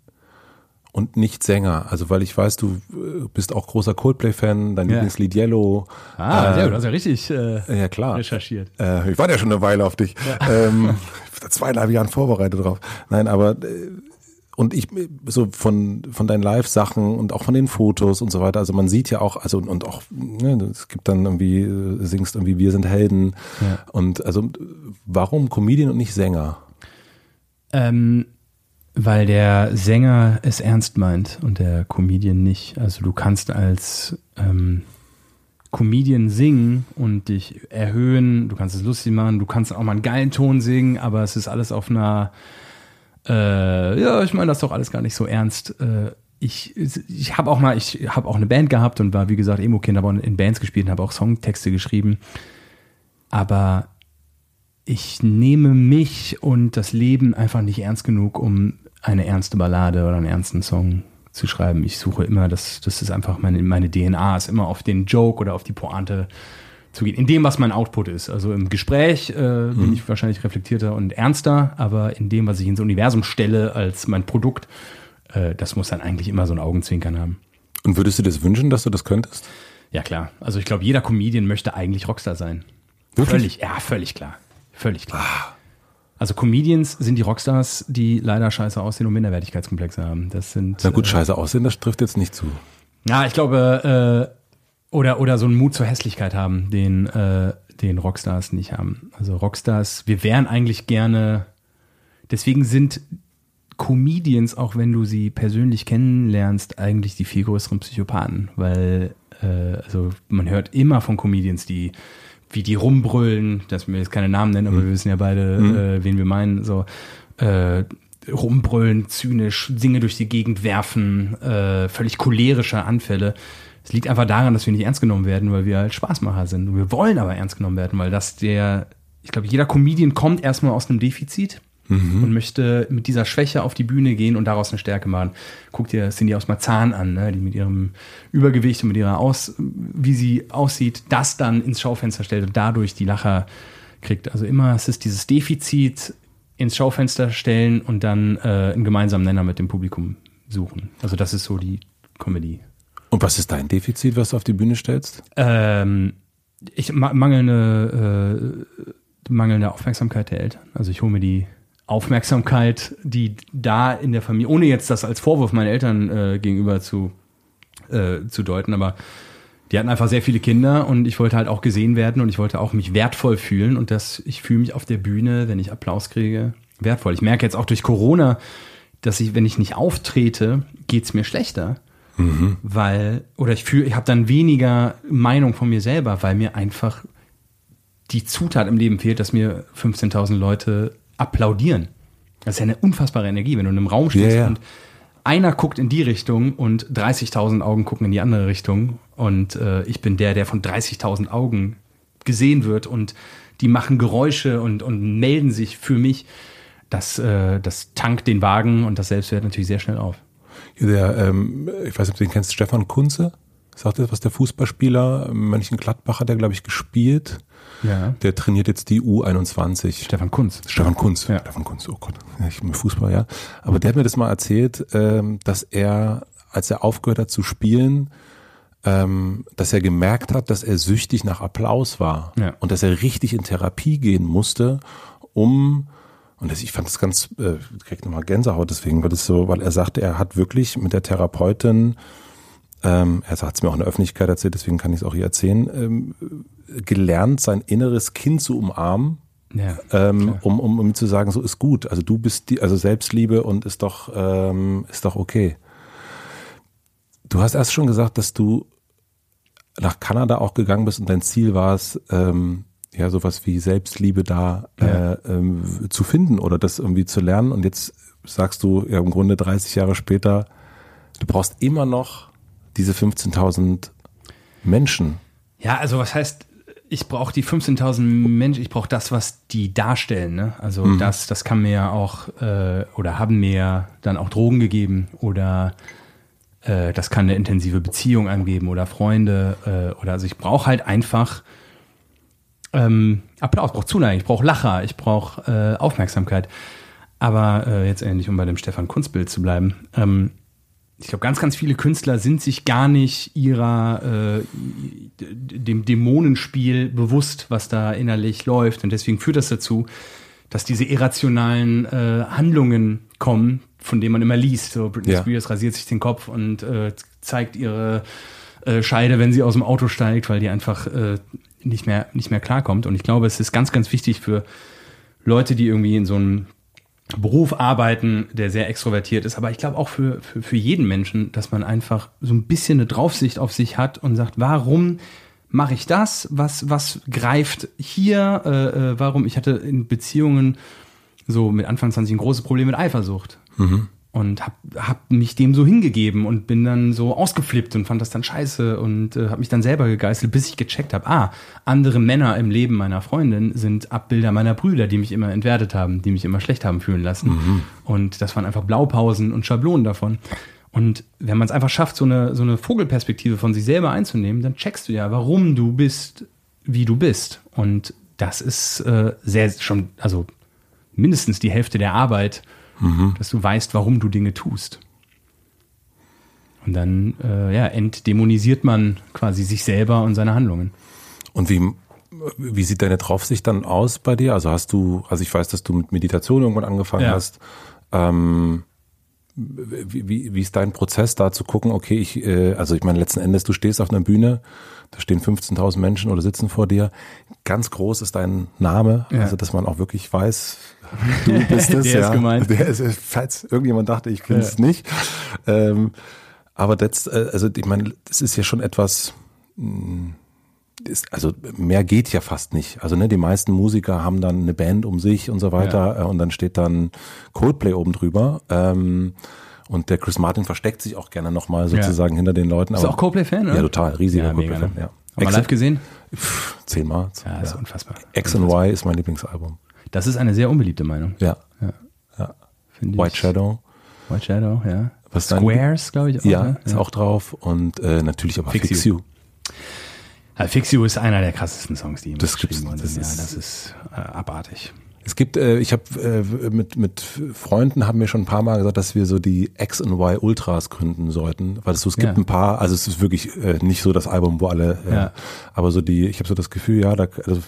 und nicht Sänger. Also weil ich weiß, du äh, bist auch großer Coldplay-Fan, dein ja. Lieblingslied Yellow. Ah, äh, ja, du hast ja richtig äh, ja, klar. recherchiert. Äh, ich war ja schon eine Weile auf dich. Ja. Ähm, zweieinhalb Jahren vorbereitet drauf. Nein, aber äh, und ich so von von deinen Live-Sachen und auch von den Fotos und so weiter. Also man sieht ja auch, also und auch ne, es gibt dann irgendwie äh, singst irgendwie wir sind Helden ja. und also warum Comedian und nicht Sänger? Ähm, weil der Sänger es ernst meint und der Comedian nicht. Also du kannst als ähm, Comedian singen und dich erhöhen, du kannst es lustig machen, du kannst auch mal einen geilen Ton singen, aber es ist alles auf einer, äh, ja, ich meine das doch alles gar nicht so ernst. Äh, ich ich habe auch mal, ich habe auch eine Band gehabt und war, wie gesagt, Emo-Kind, aber in Bands gespielt und habe auch Songtexte geschrieben. Aber ich nehme mich und das Leben einfach nicht ernst genug, um eine ernste Ballade oder einen ernsten Song zu schreiben. Ich suche immer, das, das ist einfach meine, meine DNA, ist immer auf den Joke oder auf die Pointe zu gehen. In dem, was mein Output ist. Also im Gespräch äh, mhm. bin ich wahrscheinlich reflektierter und ernster, aber in dem, was ich ins Universum stelle als mein Produkt, äh, das muss dann eigentlich immer so ein Augenzwinkern haben. Und würdest du das wünschen, dass du das könntest? Ja, klar. Also ich glaube, jeder Comedian möchte eigentlich Rockstar sein. Wirklich? Völlig, ja, völlig klar. Völlig klar. Ah. Also Comedians sind die Rockstars, die leider scheiße aussehen und Minderwertigkeitskomplexe haben. Das sind. Na gut, äh, scheiße aussehen, das trifft jetzt nicht zu. Ja, ich glaube, äh, oder, oder so einen Mut zur Hässlichkeit haben, den, äh, den Rockstars nicht haben. Also Rockstars, wir wären eigentlich gerne, deswegen sind Comedians, auch wenn du sie persönlich kennenlernst, eigentlich die viel größeren Psychopathen, weil äh, also man hört immer von Comedians, die wie die rumbrüllen, dass wir jetzt keine Namen nennen, aber mhm. wir wissen ja beide, mhm. äh, wen wir meinen, so äh, rumbrüllen, zynisch, Dinge durch die Gegend werfen, äh, völlig cholerische Anfälle. Es liegt einfach daran, dass wir nicht ernst genommen werden, weil wir halt Spaßmacher sind. wir wollen aber ernst genommen werden, weil das der, ich glaube, jeder Comedian kommt erstmal aus einem Defizit. Mhm. und möchte mit dieser Schwäche auf die Bühne gehen und daraus eine Stärke machen. Guck dir Cindy aus Marzahn an, ne, die mit ihrem Übergewicht und mit ihrer Aus, wie sie aussieht, das dann ins Schaufenster stellt und dadurch die Lacher kriegt. Also immer, es ist dieses Defizit ins Schaufenster stellen und dann äh, einen gemeinsamen Nenner mit dem Publikum suchen. Also das ist so die Comedy. Und was ist dein Defizit, was du auf die Bühne stellst? Ähm, ich mangelnde, äh, mangelnde Aufmerksamkeit der Eltern. Also ich hole mir die Aufmerksamkeit, die da in der Familie, ohne jetzt das als Vorwurf meinen Eltern äh, gegenüber zu, äh, zu deuten, aber die hatten einfach sehr viele Kinder und ich wollte halt auch gesehen werden und ich wollte auch mich wertvoll fühlen und das, ich fühle mich auf der Bühne, wenn ich Applaus kriege, wertvoll. Ich merke jetzt auch durch Corona, dass ich, wenn ich nicht auftrete, geht's mir schlechter. Mhm. Weil, oder ich fühle, ich habe dann weniger Meinung von mir selber, weil mir einfach die Zutat im Leben fehlt, dass mir 15.000 Leute applaudieren. Das ist ja eine unfassbare Energie, wenn du in einem Raum stehst ja. und einer guckt in die Richtung und 30.000 Augen gucken in die andere Richtung und äh, ich bin der, der von 30.000 Augen gesehen wird und die machen Geräusche und, und melden sich für mich. Das, äh, das tankt den Wagen und das Selbstwert natürlich sehr schnell auf. Der, ähm, ich weiß nicht, ob du den kennst, Stefan Kunze. Sagt das was der Fußballspieler, Mönchengladbach hat er, glaube ich, gespielt. Ja. Der trainiert jetzt die U21. Stefan Kunz. Stefan Kunz. Ja. Stefan Kunz, oh Gott. Ich bin Fußball, ja. Aber der hat mir das mal erzählt, ähm, dass er, als er aufgehört hat zu spielen, ähm, dass er gemerkt hat, dass er süchtig nach Applaus war. Ja. Und dass er richtig in Therapie gehen musste, um und das, ich fand das ganz, äh, ich krieg nochmal Gänsehaut deswegen, weil das so, weil er sagte, er hat wirklich mit der Therapeutin, ähm, er hat es mir auch in der Öffentlichkeit erzählt, deswegen kann ich es auch hier erzählen, ähm, gelernt, sein inneres Kind zu umarmen, Ja. ähm, um, um, um zu sagen, so ist gut. Also du bist die, also Selbstliebe und ist doch, ähm, ist doch okay. Du hast erst schon gesagt, dass du nach Kanada auch gegangen bist und dein Ziel war es, ähm, ja, sowas wie Selbstliebe da Ja. äh, ähm, zu finden oder das irgendwie zu lernen. Und jetzt sagst du ja im Grunde 30 Jahre später, du brauchst immer noch diese 15.000 Menschen. Ja, also was heißt, ich brauche die 15.000 Menschen, ich brauche das, was die darstellen. Ne? Also das, das kann mir ja auch, äh, oder haben mir ja dann auch Drogen gegeben oder äh, das kann eine intensive Beziehung angeben oder Freunde äh, oder also ich brauche halt einfach ähm, Applaus, ich brauche Zuneigung, ich brauche Lacher, ich brauche äh, Aufmerksamkeit. Aber äh, jetzt endlich, um bei dem Stefan Kunstbild zu bleiben, ähm, ich glaube, ganz, ganz viele Künstler sind sich gar nicht ihrer, äh, dem Dämonenspiel bewusst, was da innerlich läuft. Und deswegen führt das dazu, dass diese irrationalen äh, Handlungen kommen, von denen man immer liest. So Britney Ja. Spears rasiert sich den Kopf und äh, zeigt ihre äh, Scheide, wenn sie aus dem Auto steigt, weil die einfach äh, nicht mehr nicht mehr klarkommt. Und ich glaube, es ist ganz, ganz wichtig für Leute, die irgendwie in so einem Beruf arbeiten, der sehr extrovertiert ist, aber ich glaube auch für, für, für jeden Menschen, dass man einfach so ein bisschen eine Draufsicht auf sich hat und sagt, warum mache ich das? Was, was greift hier? Äh, äh, warum? Ich hatte in Beziehungen so mit Anfang 20 ein großes Problem mit Eifersucht. Und hab, hab mich dem so hingegeben und bin dann so ausgeflippt und fand das dann scheiße und äh, hab mich dann selber gegeißelt, bis ich gecheckt habe, ah, andere Männer im Leben meiner Freundin sind Abbilder meiner Brüder, die mich immer entwertet haben, die mich immer schlecht haben fühlen lassen. Und das waren einfach Blaupausen und Schablonen davon. Und wenn man es einfach schafft, so eine, so eine Vogelperspektive von sich selber einzunehmen, dann checkst du ja, warum du bist, wie du bist. Und das ist äh, sehr schon, also mindestens die Hälfte der Arbeit, dass du weißt, warum du Dinge tust. Und dann äh, ja, entdämonisiert man quasi sich selber und seine Handlungen. Und wie, wie sieht deine Draufsicht dann aus bei dir? Also hast du, also ich weiß, dass du mit Meditation irgendwann angefangen Ja. hast. Ähm, wie, wie, wie ist dein Prozess da zu gucken, okay, ich, äh, also ich meine, letzten Endes, du stehst auf einer Bühne, da stehen 15.000 Menschen oder sitzen vor dir. Ganz groß ist dein Name, Ja. also dass man auch wirklich weiß, du bist es. Der ist ja. gemeint. Der ist, falls irgendjemand dachte, ich bin es nicht. Ähm, aber das, äh, also ich meine, das ist ja schon etwas, ist, also mehr geht ja fast nicht. Also ne, die meisten Musiker haben dann eine Band um sich und so weiter äh, und dann steht dann Coldplay oben drüber. Ähm, und der Chris Martin versteckt sich auch gerne nochmal sozusagen hinter den Leuten. Bist du auch Coldplay-Fan? oder? Ja, total, riesiger Ja, Coldplay-Fan. ne? Ja. Haben wir live gesehen? Pff, zehnmal. Ja, ist unfassbar. X and Y ist mein Lieblingsalbum. Das ist eine sehr unbeliebte Meinung. Ja. Ja. ja. White ich. Shadow. White Shadow, ja. Was Squares, glaube ich. Auch, Ja, ne? ist auch drauf. Und äh, natürlich aber Fix Fix, You. You. Ja, Fix You ist einer der krassesten Songs, die Das geschrieben worden das sind. Ja, das ist äh, abartig. Es gibt, äh, ich habe äh, mit, mit Freunden haben wir schon ein paar Mal gesagt, dass wir so die X und Y Ultras gründen sollten, weil es so, es gibt Ja. ein paar, also es ist wirklich äh, nicht so das Album, wo alle, äh, Ja. aber so die, ich habe so das Gefühl, ja, da, also,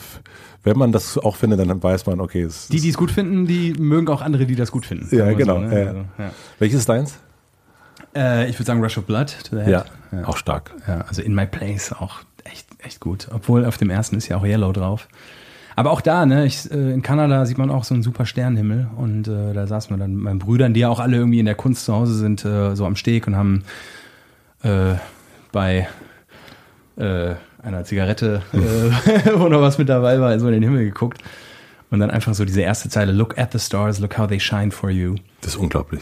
wenn man das auch findet, dann weiß man, okay, es, Die, die es gut finden, die mögen auch andere, die das gut finden. Ja, genau, So, ne? ja. Also, ja. welches ist deins? Äh, ich würde sagen Rush of Blood to the Head. Ja, auch stark. Ja, also In My Place auch echt, echt gut. Obwohl auf dem ersten ist ja auch Yellow drauf. Aber auch da, ne, ich, äh, in Kanada sieht man auch so einen super Sternenhimmel und äh, da saßen wir dann mit meinen Brüdern, die ja auch alle irgendwie in der Kunst zu Hause sind, äh, so am Steg und haben äh, bei äh, einer Zigarette, äh, wo noch was mit dabei war, so in den Himmel geguckt und dann einfach so diese erste Zeile, Look at the stars, look how they shine for you. Das ist unglaublich.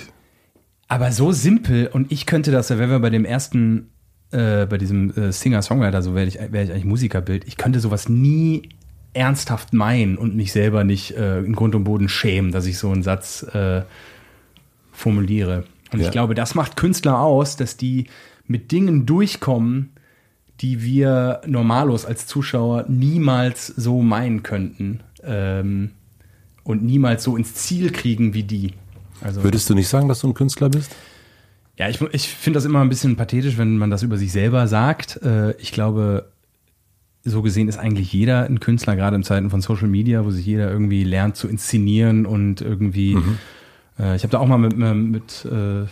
Aber so simpel und ich könnte das, wenn wir bei dem ersten, äh, bei diesem äh, Singer-Songwriter, so wäre ich, wär ich eigentlich Musikerbild, ich könnte sowas nie ernsthaft meinen und mich selber nicht äh, in Grund und Boden schämen, dass ich so einen Satz äh, formuliere. Und Ja. ich glaube, das macht Künstler aus, dass die mit Dingen durchkommen, die wir normalos als Zuschauer niemals so meinen könnten ähm, und niemals so ins Ziel kriegen wie die. Also Würdest du nicht sagen, dass du ein Künstler bist? ja, ich, ich finde das immer ein bisschen pathetisch, wenn man das über sich selber sagt. Äh, ich glaube, so gesehen ist eigentlich jeder ein Künstler, gerade in Zeiten von Social Media, wo sich jeder irgendwie lernt zu inszenieren und irgendwie. Äh, ich habe da auch mal mit, mit äh,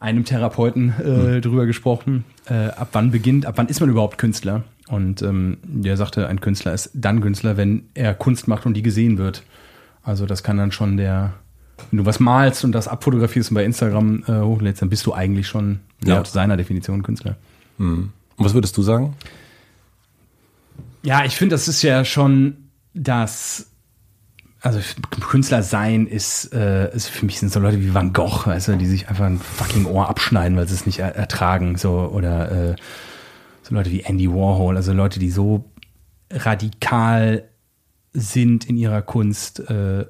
einem Therapeuten äh, drüber gesprochen, äh, ab wann beginnt, ab wann ist man überhaupt Künstler? Und ähm, der sagte, ein Künstler ist dann Künstler, wenn er Kunst macht und die gesehen wird. Also das kann dann schon der, wenn du was malst und das abfotografierst und bei Instagram äh, hochlädst, dann bist du eigentlich schon Ja. laut seiner Definition Künstler. Und was würdest du sagen? Ja, ich finde, das ist ja schon das. Also Künstler sein ist, äh, ist für mich sind so Leute wie Van Gogh, weißt du, die sich einfach ein fucking Ohr abschneiden, weil sie es nicht er ertragen, so oder äh, so Leute wie Andy Warhol, also Leute, die so radikal sind in ihrer Kunst. Äh,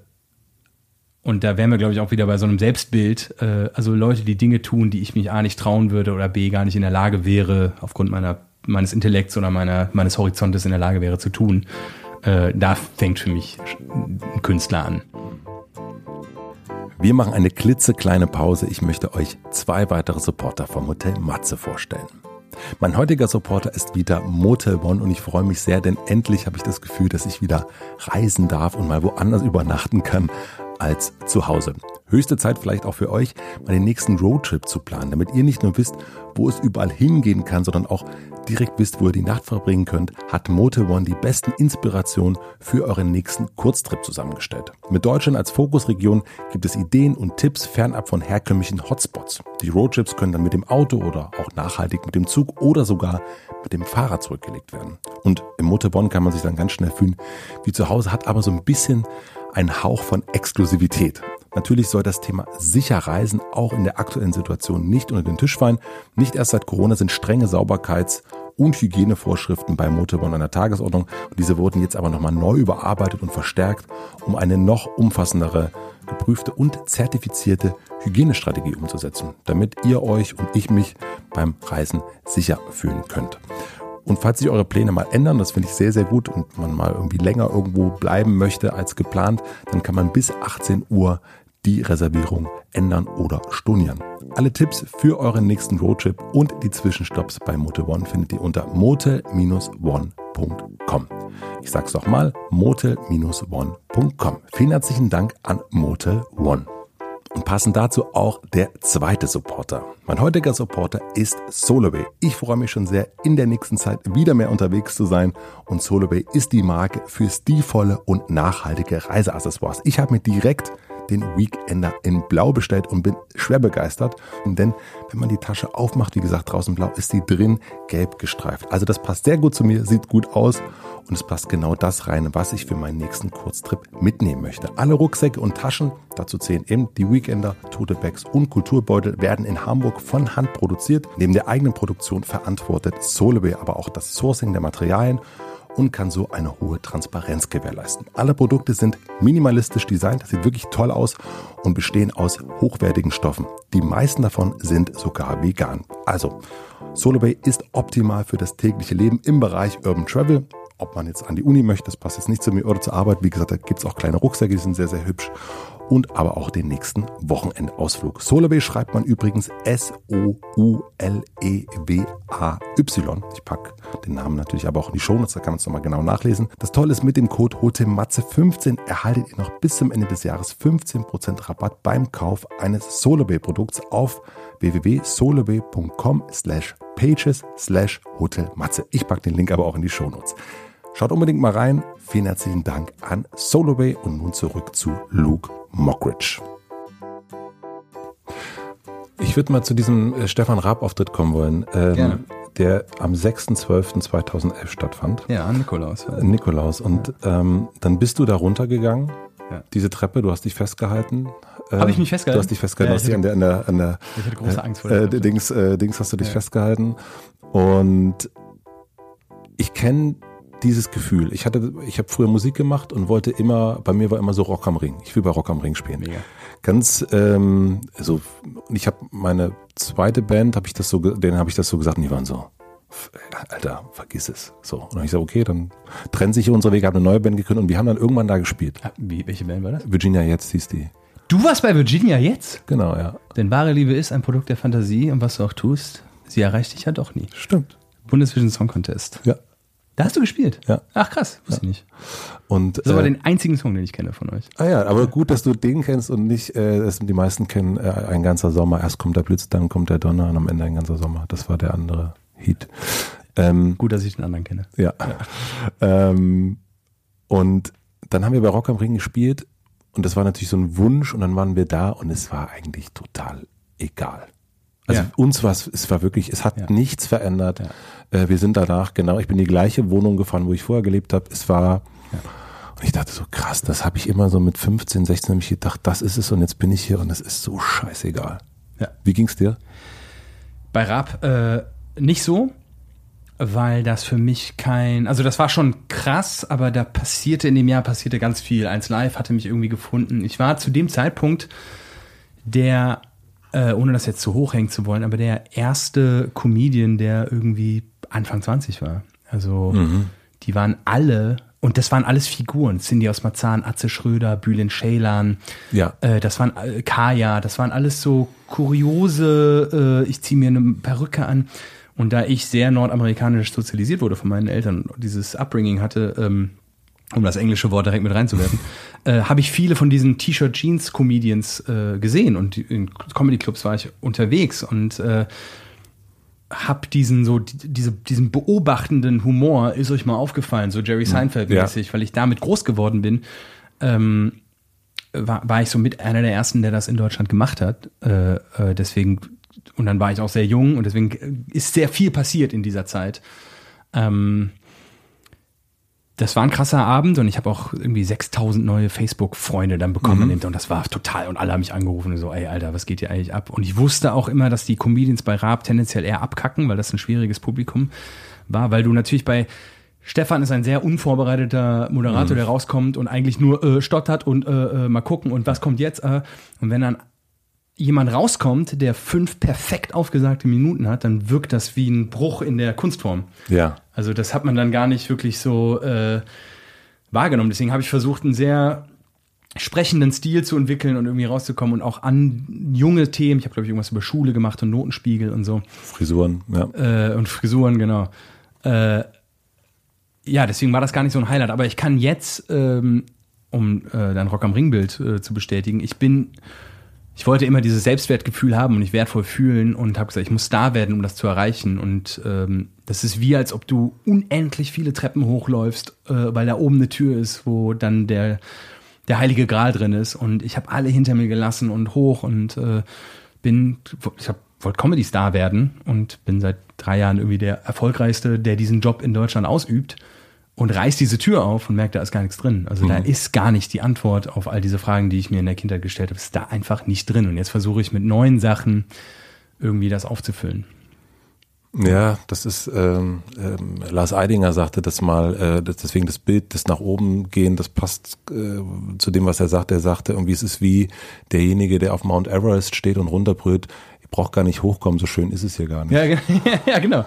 und da wären wir, glaube ich, auch wieder bei so einem Selbstbild. Äh, also Leute, die Dinge tun, die ich mich A nicht trauen würde oder B gar nicht in der Lage wäre, aufgrund meiner, meines Intellekts oder meiner, meines Horizontes in der Lage wäre zu tun. Äh, da fängt für mich ein Künstler an. Wir machen eine klitzekleine Pause. Ich möchte euch zwei weitere Supporter vom Hotel Matze vorstellen. Mein heutiger Supporter ist wieder Motel One und ich freue mich sehr, denn endlich habe ich das Gefühl, dass ich wieder reisen darf und mal woanders übernachten kann als zu Hause. Höchste Zeit vielleicht auch für euch, mal den nächsten Roadtrip zu planen, damit ihr nicht nur wisst, wo es überall hingehen kann, sondern auch direkt wisst, wo ihr die Nacht verbringen könnt, hat Motel One die besten Inspirationen für euren nächsten Kurztrip zusammengestellt. Mit Deutschland als Fokusregion gibt es Ideen und Tipps fernab von herkömmlichen Hotspots. Die Roadtrips können dann mit dem Auto oder auch nachhaltig mit dem Zug oder sogar mit dem Fahrrad zurückgelegt werden. Und im Motel One kann man sich dann ganz schnell fühlen wie zu Hause, hat aber so ein bisschen einen Hauch von Exklusivität. Natürlich soll das Thema sicher reisen auch in der aktuellen Situation nicht unter den Tisch fallen. Nicht erst seit Corona sind strenge Sauberkeits- und Hygienevorschriften bei Motorbahn an der Tagesordnung. Diese wurden jetzt aber nochmal neu überarbeitet und verstärkt, um eine noch umfassendere, geprüfte und zertifizierte Hygienestrategie umzusetzen, damit ihr euch und ich mich beim Reisen sicher fühlen könnt. Und falls sich eure Pläne mal ändern, das finde ich sehr, sehr gut und man mal irgendwie länger irgendwo bleiben möchte als geplant, dann kann man bis 18 Uhr die Reservierung ändern oder stornieren. Alle Tipps für euren nächsten Roadtrip und die Zwischenstopps bei Motel One findet ihr unter motel-one.com. Ich sag's doch mal, motel-one.com. Vielen herzlichen Dank an Motel One. Und passend dazu auch der zweite Supporter. Mein heutiger Supporter ist Soloway. Ich freue mich schon sehr, in der nächsten Zeit wieder mehr unterwegs zu sein. Und Soloway ist die Marke für stilvolle und nachhaltige Reiseaccessoires. Ich habe mir direkt den Weekender in Blau bestellt und bin schwer begeistert. Denn wenn man die Tasche aufmacht, wie gesagt, draußen blau, ist sie drin gelb gestreift. Also das passt sehr gut zu mir, sieht gut aus und es passt genau das rein, was ich für meinen nächsten Kurztrip mitnehmen möchte. Alle Rucksäcke und Taschen, dazu zählen eben die Weekender, Tote Bags und Kulturbeutel, werden in Hamburg von Hand produziert. Neben der eigenen Produktion verantwortet Soloway aber auch das Sourcing der Materialien und kann so eine hohe Transparenz gewährleisten. Alle Produkte sind minimalistisch designt, das sieht wirklich toll aus und bestehen aus hochwertigen Stoffen. Die meisten davon sind sogar vegan. Also, SoloBay ist optimal für das tägliche Leben im Bereich Urban Travel ob man jetzt an die Uni möchte, das passt jetzt nicht zu mir oder zur Arbeit. Wie gesagt, da gibt es auch kleine Rucksäcke, die sind sehr, sehr hübsch. Und aber auch den nächsten Wochenendausflug. Solarway schreibt man übrigens S-O-U-L-E-W-A-Y. Ich packe den Namen natürlich aber auch in die Show Notes, da kann man es nochmal genau nachlesen. Das Tolle ist, mit dem Code HOTEMATZE15 erhaltet ihr noch bis zum Ende des Jahres 15% Rabatt beim Kauf eines Solarway-Produkts auf www.solarway.com slash pages slash hotelmatze. Ich packe den Link aber auch in die Show Notes. Schaut unbedingt mal rein. Vielen herzlichen Dank an Soloway und nun zurück zu Luke Mockridge. Ich würde mal zu diesem äh, Stefan Raab-Auftritt kommen wollen, ähm, der am 6.12.2011 stattfand. Ja, Nikolaus. Äh, Nikolaus. Und ja. ähm, dann bist du da runtergegangen, ja. diese Treppe, du hast dich festgehalten. Habe ich mich festgehalten? Du hast dich festgehalten, ja, hast dich an der, an der, an der ich hatte große Angst vor der äh, Dings, äh, Dings hast du dich festgehalten. Und ich kenne dieses Gefühl. Ich hatte, ich habe früher Musik gemacht und wollte immer, bei mir war immer so Rock am Ring. Ich will bei Rock am Ring spielen. Mega. Ganz, ähm, also ich habe meine zweite Band, habe ich das so, denen habe ich das so gesagt und die waren so, Alter, vergiss es. So. Und dann habe ich gesagt, okay, dann trennen sich unsere Wege, habe eine neue Band gegründet und wir haben dann irgendwann da gespielt. Ah, wie, welche Band war das? Virginia jetzt hieß die. Du warst bei Virginia jetzt? Genau, ja. Denn wahre Liebe ist ein Produkt der Fantasie und was du auch tust, sie erreicht dich ja doch nie. Stimmt. Bundesvision Song Contest. Ja. Da hast du gespielt? Ja. Ach krass, wusste ja. ich nicht. Und, das ist äh, aber den einzigen Song, den ich kenne von euch. Ah ja, aber gut, dass du den kennst und nicht, äh, das die meisten kennen, äh, ein ganzer Sommer. Erst kommt der Blitz, dann kommt der Donner und am Ende ein ganzer Sommer. Das war der andere Hit. Ähm, gut, dass ich den anderen kenne. Ja. ja. Ähm, und dann haben wir bei Rock am Ring gespielt und das war natürlich so ein Wunsch und dann waren wir da und es war eigentlich total egal. Also ja. uns war es, es war wirklich, es hat ja. nichts verändert. Ja. Äh, wir sind danach, genau, ich bin in die gleiche Wohnung gefahren, wo ich vorher gelebt habe. Es war, und ich dachte so, krass, das habe ich immer so mit 15, 16 habe ich gedacht, das ist es und jetzt bin ich hier und es ist so scheißegal. Wie ging's dir? Bei Raab äh, nicht so, weil das für mich kein, also das war schon krass, aber da passierte in dem Jahr passierte ganz viel. Eins Live hatte mich irgendwie gefunden. Ich war zu dem Zeitpunkt der äh, ohne das jetzt zu hoch hängen zu wollen, aber der erste Comedian, der irgendwie Anfang 20 war. Also mhm. die waren alle, und das waren alles Figuren. Cindy aus Marzahn, Atze Schröder, Bülent Ceylan, ja. Äh, das waren äh, Kaya, das waren alles so kuriose, äh, ich ziehe mir eine Perücke an. Und da ich sehr nordamerikanisch sozialisiert wurde von meinen Eltern, dieses Upbringing hatte, ähm, um das englische Wort direkt mit reinzuwerfen, äh, habe ich viele von diesen T-Shirt-Jeans-Comedians äh, gesehen und in Comedy-Clubs war ich unterwegs und äh, habe diesen so diese, diesen beobachtenden Humor ist euch mal aufgefallen, so Jerry Seinfeld-mäßig, ja. weil ich damit groß geworden bin. Ähm, war, war ich so mit einer der ersten, der das in Deutschland gemacht hat. Äh, äh, deswegen und dann war ich auch sehr jung und deswegen ist sehr viel passiert in dieser Zeit. Ähm, das war ein krasser Abend und ich habe auch irgendwie 6000 neue Facebook-Freunde dann bekommen mhm. und das war total und alle haben mich angerufen und so, ey Alter, was geht hier eigentlich ab? Und ich wusste auch immer, dass die Comedians bei Raab tendenziell eher abkacken, weil das ein schwieriges Publikum war, weil du natürlich bei Stefan ist ein sehr unvorbereiteter Moderator, mhm. der rauskommt und eigentlich nur äh, stottert und äh, äh, mal gucken und was kommt jetzt. Äh, und wenn dann jemand rauskommt, der fünf perfekt aufgesagte Minuten hat, dann wirkt das wie ein Bruch in der Kunstform. Ja. Also das hat man dann gar nicht wirklich so äh, wahrgenommen. Deswegen habe ich versucht, einen sehr sprechenden Stil zu entwickeln und irgendwie rauszukommen und auch an junge Themen. Ich habe, glaube ich, irgendwas über Schule gemacht und Notenspiegel und so. Frisuren, ja. Äh, und Frisuren, genau. Äh, ja, deswegen war das gar nicht so ein Highlight. Aber ich kann jetzt, ähm, um äh, dein Rock am Ringbild äh, zu bestätigen, ich bin ich wollte immer dieses Selbstwertgefühl haben und mich wertvoll fühlen und habe gesagt, ich muss Star werden, um das zu erreichen. Und ähm, das ist wie, als ob du unendlich viele Treppen hochläufst, äh, weil da oben eine Tür ist, wo dann der, der heilige Gral drin ist. Und ich habe alle hinter mir gelassen und hoch und äh, bin, ich hab, wollte Comedy-Star werden und bin seit drei Jahren irgendwie der erfolgreichste, der diesen Job in Deutschland ausübt und reißt diese Tür auf und merkt, da ist gar nichts drin. Also mhm. da ist gar nicht die Antwort auf all diese Fragen, die ich mir in der Kindheit gestellt habe. Ist da einfach nicht drin. Und jetzt versuche ich mit neuen Sachen irgendwie das aufzufüllen. Ja, das ist, ähm, ähm, Lars Eidinger sagte das mal, äh, das, deswegen das Bild, das nach oben gehen, das passt äh, zu dem, was er sagt. Er sagte irgendwie, es ist wie derjenige, der auf Mount Everest steht und runterbrüllt, ich brauche gar nicht hochkommen, so schön ist es hier gar nicht. Ja, ja, genau.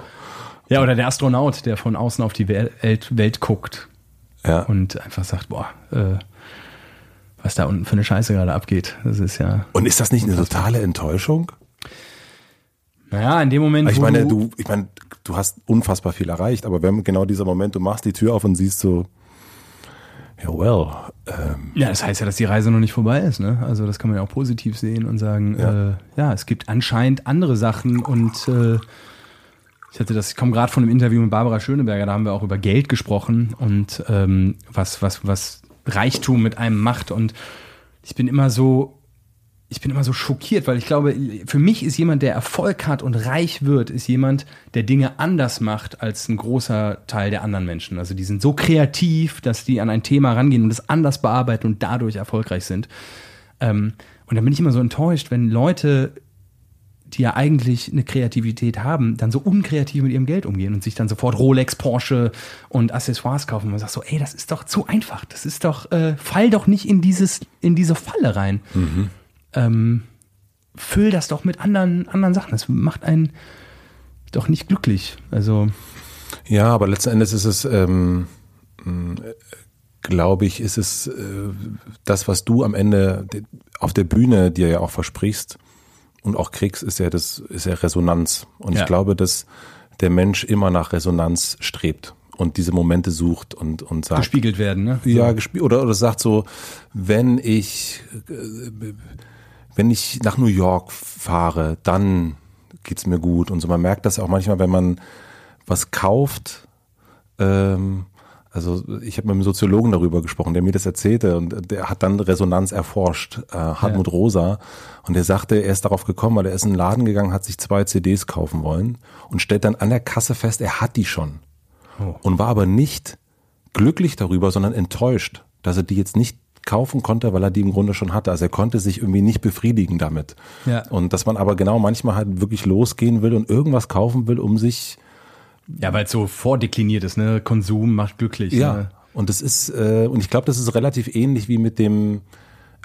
Ja, oder der Astronaut, der von außen auf die Welt, Welt guckt Ja. und einfach sagt, boah, äh, was da unten für eine Scheiße gerade abgeht. Das ist ja, Und ist das nicht eine totale Enttäuschung? naja, in dem Moment, Ich wo meine, du, ich meine, du hast unfassbar viel erreicht, aber wenn genau dieser Moment, du machst die Tür auf und siehst so, ja, well, ähm, Ja, das heißt ja, dass die Reise noch nicht vorbei ist, ne? Also das kann man ja auch positiv sehen und sagen, Ja. ja, äh, ja es gibt anscheinend andere Sachen und äh, ich hatte das, ich komme gerade von einem Interview mit Barbara Schöneberger, da haben wir auch über Geld gesprochen und ähm, was, was, was Reichtum mit einem macht. Und ich bin immer so, ich bin immer so schockiert, weil ich glaube, für mich ist jemand, der Erfolg hat und reich wird, ist jemand, der Dinge anders macht als ein großer Teil der anderen Menschen. Also die sind so kreativ, dass die an ein Thema rangehen und es anders bearbeiten und dadurch erfolgreich sind. Ähm, und dann bin ich immer so enttäuscht, wenn Leute, die ja eigentlich eine Kreativität haben, dann so unkreativ mit ihrem Geld umgehen und sich dann sofort Rolex, Porsche und Accessoires kaufen. Und man sagt so, ey, das ist doch zu einfach. Das ist doch, äh, fall doch nicht in dieses, in diese Falle rein. Ähm, füll das doch mit anderen, anderen Sachen. Das macht einen doch nicht glücklich. Also, Ja, aber letzten Endes ist es, ähm, glaube ich, ist es äh, das, was du am Ende de- auf der Bühne dir ja auch versprichst und auch kriegst, ist ja das, ist ja Resonanz. Und Ja. ich glaube, dass der Mensch immer nach Resonanz strebt und diese Momente sucht und, und sagt, gespiegelt werden, ne? ja, gespielt oder, oder sagt so, wenn ich, wenn ich nach New York fahre, dann geht's mir gut und so. Man merkt das auch manchmal, wenn man was kauft. Ähm, also ich habe mit einem Soziologen darüber gesprochen, der mir das erzählte und der hat dann Resonanz erforscht, äh, Hartmut Rosa. Und der sagte, er ist darauf gekommen, weil er ist in einen Laden gegangen, hat sich zwei CDs kaufen wollen und stellt dann an der Kasse fest, er hat die schon Oh. und war aber nicht glücklich darüber, sondern enttäuscht, dass er die jetzt nicht kaufen konnte, weil er die im Grunde schon hatte. Also er konnte sich irgendwie nicht befriedigen damit. Ja. Und dass man aber genau manchmal halt wirklich losgehen will und irgendwas kaufen will, um sich Ja, weil es so vordekliniert ist, ne? Konsum macht glücklich. ja. Ne? Und das ist äh, und ich glaube, das ist relativ ähnlich wie mit dem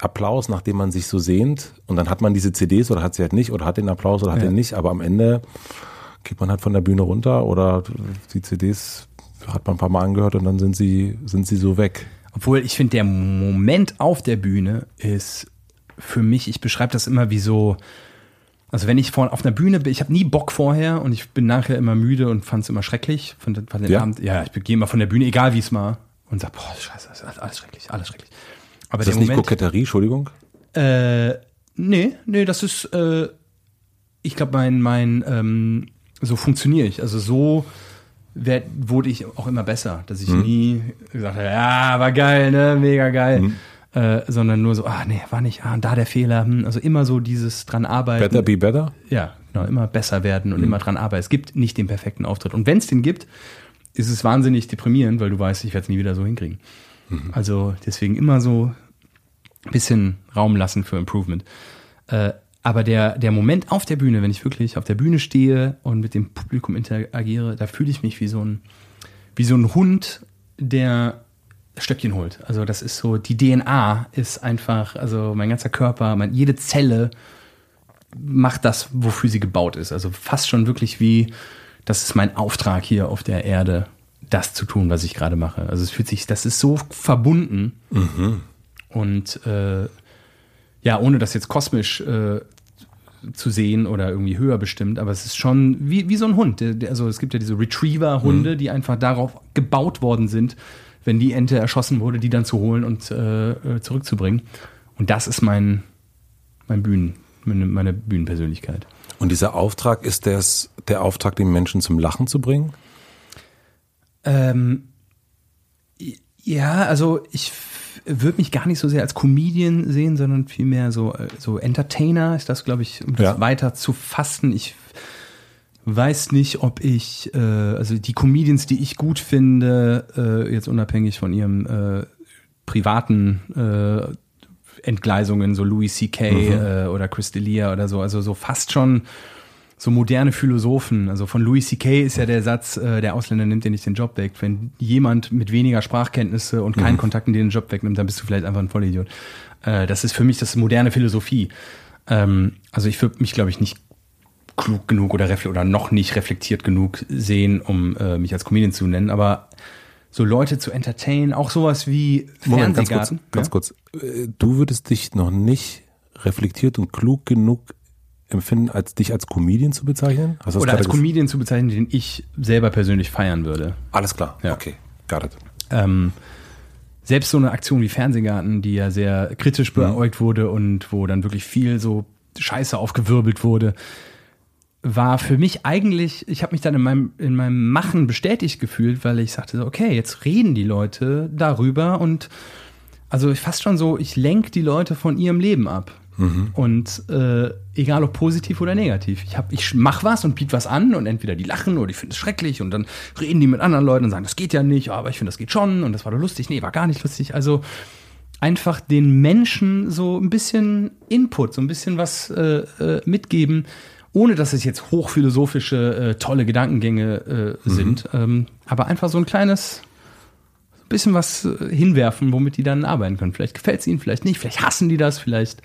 Applaus, nachdem man sich so sehnt und dann hat man diese CDs oder hat sie halt nicht oder hat den Applaus oder hat Ja. den nicht, aber am Ende geht man halt von der Bühne runter oder die CDs hat man ein paar Mal angehört und dann sind sie sind sie so weg. Obwohl ich finde, der Moment auf der Bühne ist für mich, ich beschreibe das immer wie so, also wenn ich vor, auf einer Bühne bin, ich habe nie Bock vorher und ich bin nachher immer müde und fand es immer schrecklich. Fand, fand den Ja? Abend, ja, ich gehe immer von der Bühne, egal wie es war, und sag, boah, scheiße, das ist alles schrecklich, alles schrecklich. Aber Ist das der nicht Moment, Koketterie, Entschuldigung? äh, nee, nee, das ist, äh, ich glaube, mein, mein, ähm, so funktioniere ich. Also so werd, wurde ich auch immer besser, dass ich Mhm. nie gesagt habe, ja, war geil, ne, mega geil. Äh, sondern nur so, ah, nee, war nicht, ah, da der Fehler. Hm. Also immer so dieses dran arbeiten. Better be better? Ja, genau, immer besser werden und immer dran arbeiten. Es gibt nicht den perfekten Auftritt. Und wenn es den gibt, ist es wahnsinnig deprimierend, weil du weißt, ich werde es nie wieder so hinkriegen. Also deswegen immer so ein bisschen Raum lassen für Improvement. Äh, aber der, der Moment auf der Bühne, wenn ich wirklich auf der Bühne stehe und mit dem Publikum interagiere, da fühle ich mich wie so ein, wie so ein Hund, der Stöckchen holt. Also das ist so, die DNA ist einfach, also mein ganzer Körper, mein, jede Zelle macht das, wofür sie gebaut ist. Also fast schon wirklich wie, das ist mein Auftrag hier auf der Erde, das zu tun, was ich gerade mache. Also es fühlt sich, das ist so verbunden. Und äh, ja, ohne das jetzt kosmisch äh, zu sehen oder irgendwie höher bestimmt, aber es ist schon wie, wie so ein Hund. Also es gibt ja diese Retriever-Hunde, die einfach darauf gebaut worden sind, wenn die Ente erschossen wurde, die dann zu holen und äh, äh, zurückzubringen. Und das ist mein, mein Bühnen, meine, meine Bühnenpersönlichkeit. Und dieser Auftrag ist das, der Auftrag, den Menschen zum Lachen zu bringen? Ähm, ja, also ich würde mich gar nicht so sehr als Comedian sehen, sondern vielmehr so, äh, so Entertainer ist das, glaube ich, um das Ja. weiter zu fassen. Ich weiß nicht, ob ich, äh, also die Comedians, die ich gut finde, äh, jetzt unabhängig von ihrem äh, privaten äh, Entgleisungen, so Louis C.K. Äh, oder Chris D'Elia oder so, also so fast schon so moderne Philosophen. Also von Louis C.K. ist ja der Satz, äh, der Ausländer nimmt dir nicht den Job weg. Wenn jemand mit weniger Sprachkenntnisse und keinen mhm. Kontakten dir den Job wegnimmt, dann bist du vielleicht einfach ein Vollidiot. Äh, das ist für mich das moderne Philosophie. Ähm, also ich würde mich, glaube ich, nicht klug genug oder, oder noch nicht reflektiert genug sehen, um äh, mich als Comedian zu nennen, aber so Leute zu entertainen, auch sowas wie Moment, Fernsehgarten. Ganz kurz, ganz kurz. Äh, du würdest dich noch nicht reflektiert und klug genug empfinden, als dich als Comedian zu bezeichnen? Oder als Comedian zu bezeichnen, den ich selber persönlich feiern würde. Alles klar, ja. okay, got it. Ähm, selbst so eine Aktion wie Fernsehgarten, die ja sehr kritisch mhm. beäugt mhm. wurde und wo dann wirklich viel so Scheiße aufgewirbelt wurde, war für mich eigentlich, ich habe mich dann in meinem, in meinem Machen bestätigt gefühlt, weil ich sagte, okay, jetzt reden die Leute darüber und also fast schon so, ich lenke die Leute von ihrem Leben ab. Mhm. Und äh, egal ob positiv oder negativ. Ich, hab, ich mach was und biete was an und entweder die lachen oder die finden es schrecklich und dann reden die mit anderen Leuten und sagen, das geht ja nicht, aber ich finde, das geht schon und das war doch lustig. Nee, war gar nicht lustig. Also einfach den Menschen so ein bisschen Input, so ein bisschen was äh, äh, mitgeben, ohne dass es jetzt hochphilosophische, äh, tolle Gedankengänge äh, mhm. sind. Ähm, aber einfach so ein kleines bisschen was äh, hinwerfen, womit die dann arbeiten können. Vielleicht gefällt es ihnen, vielleicht nicht, vielleicht hassen die das, vielleicht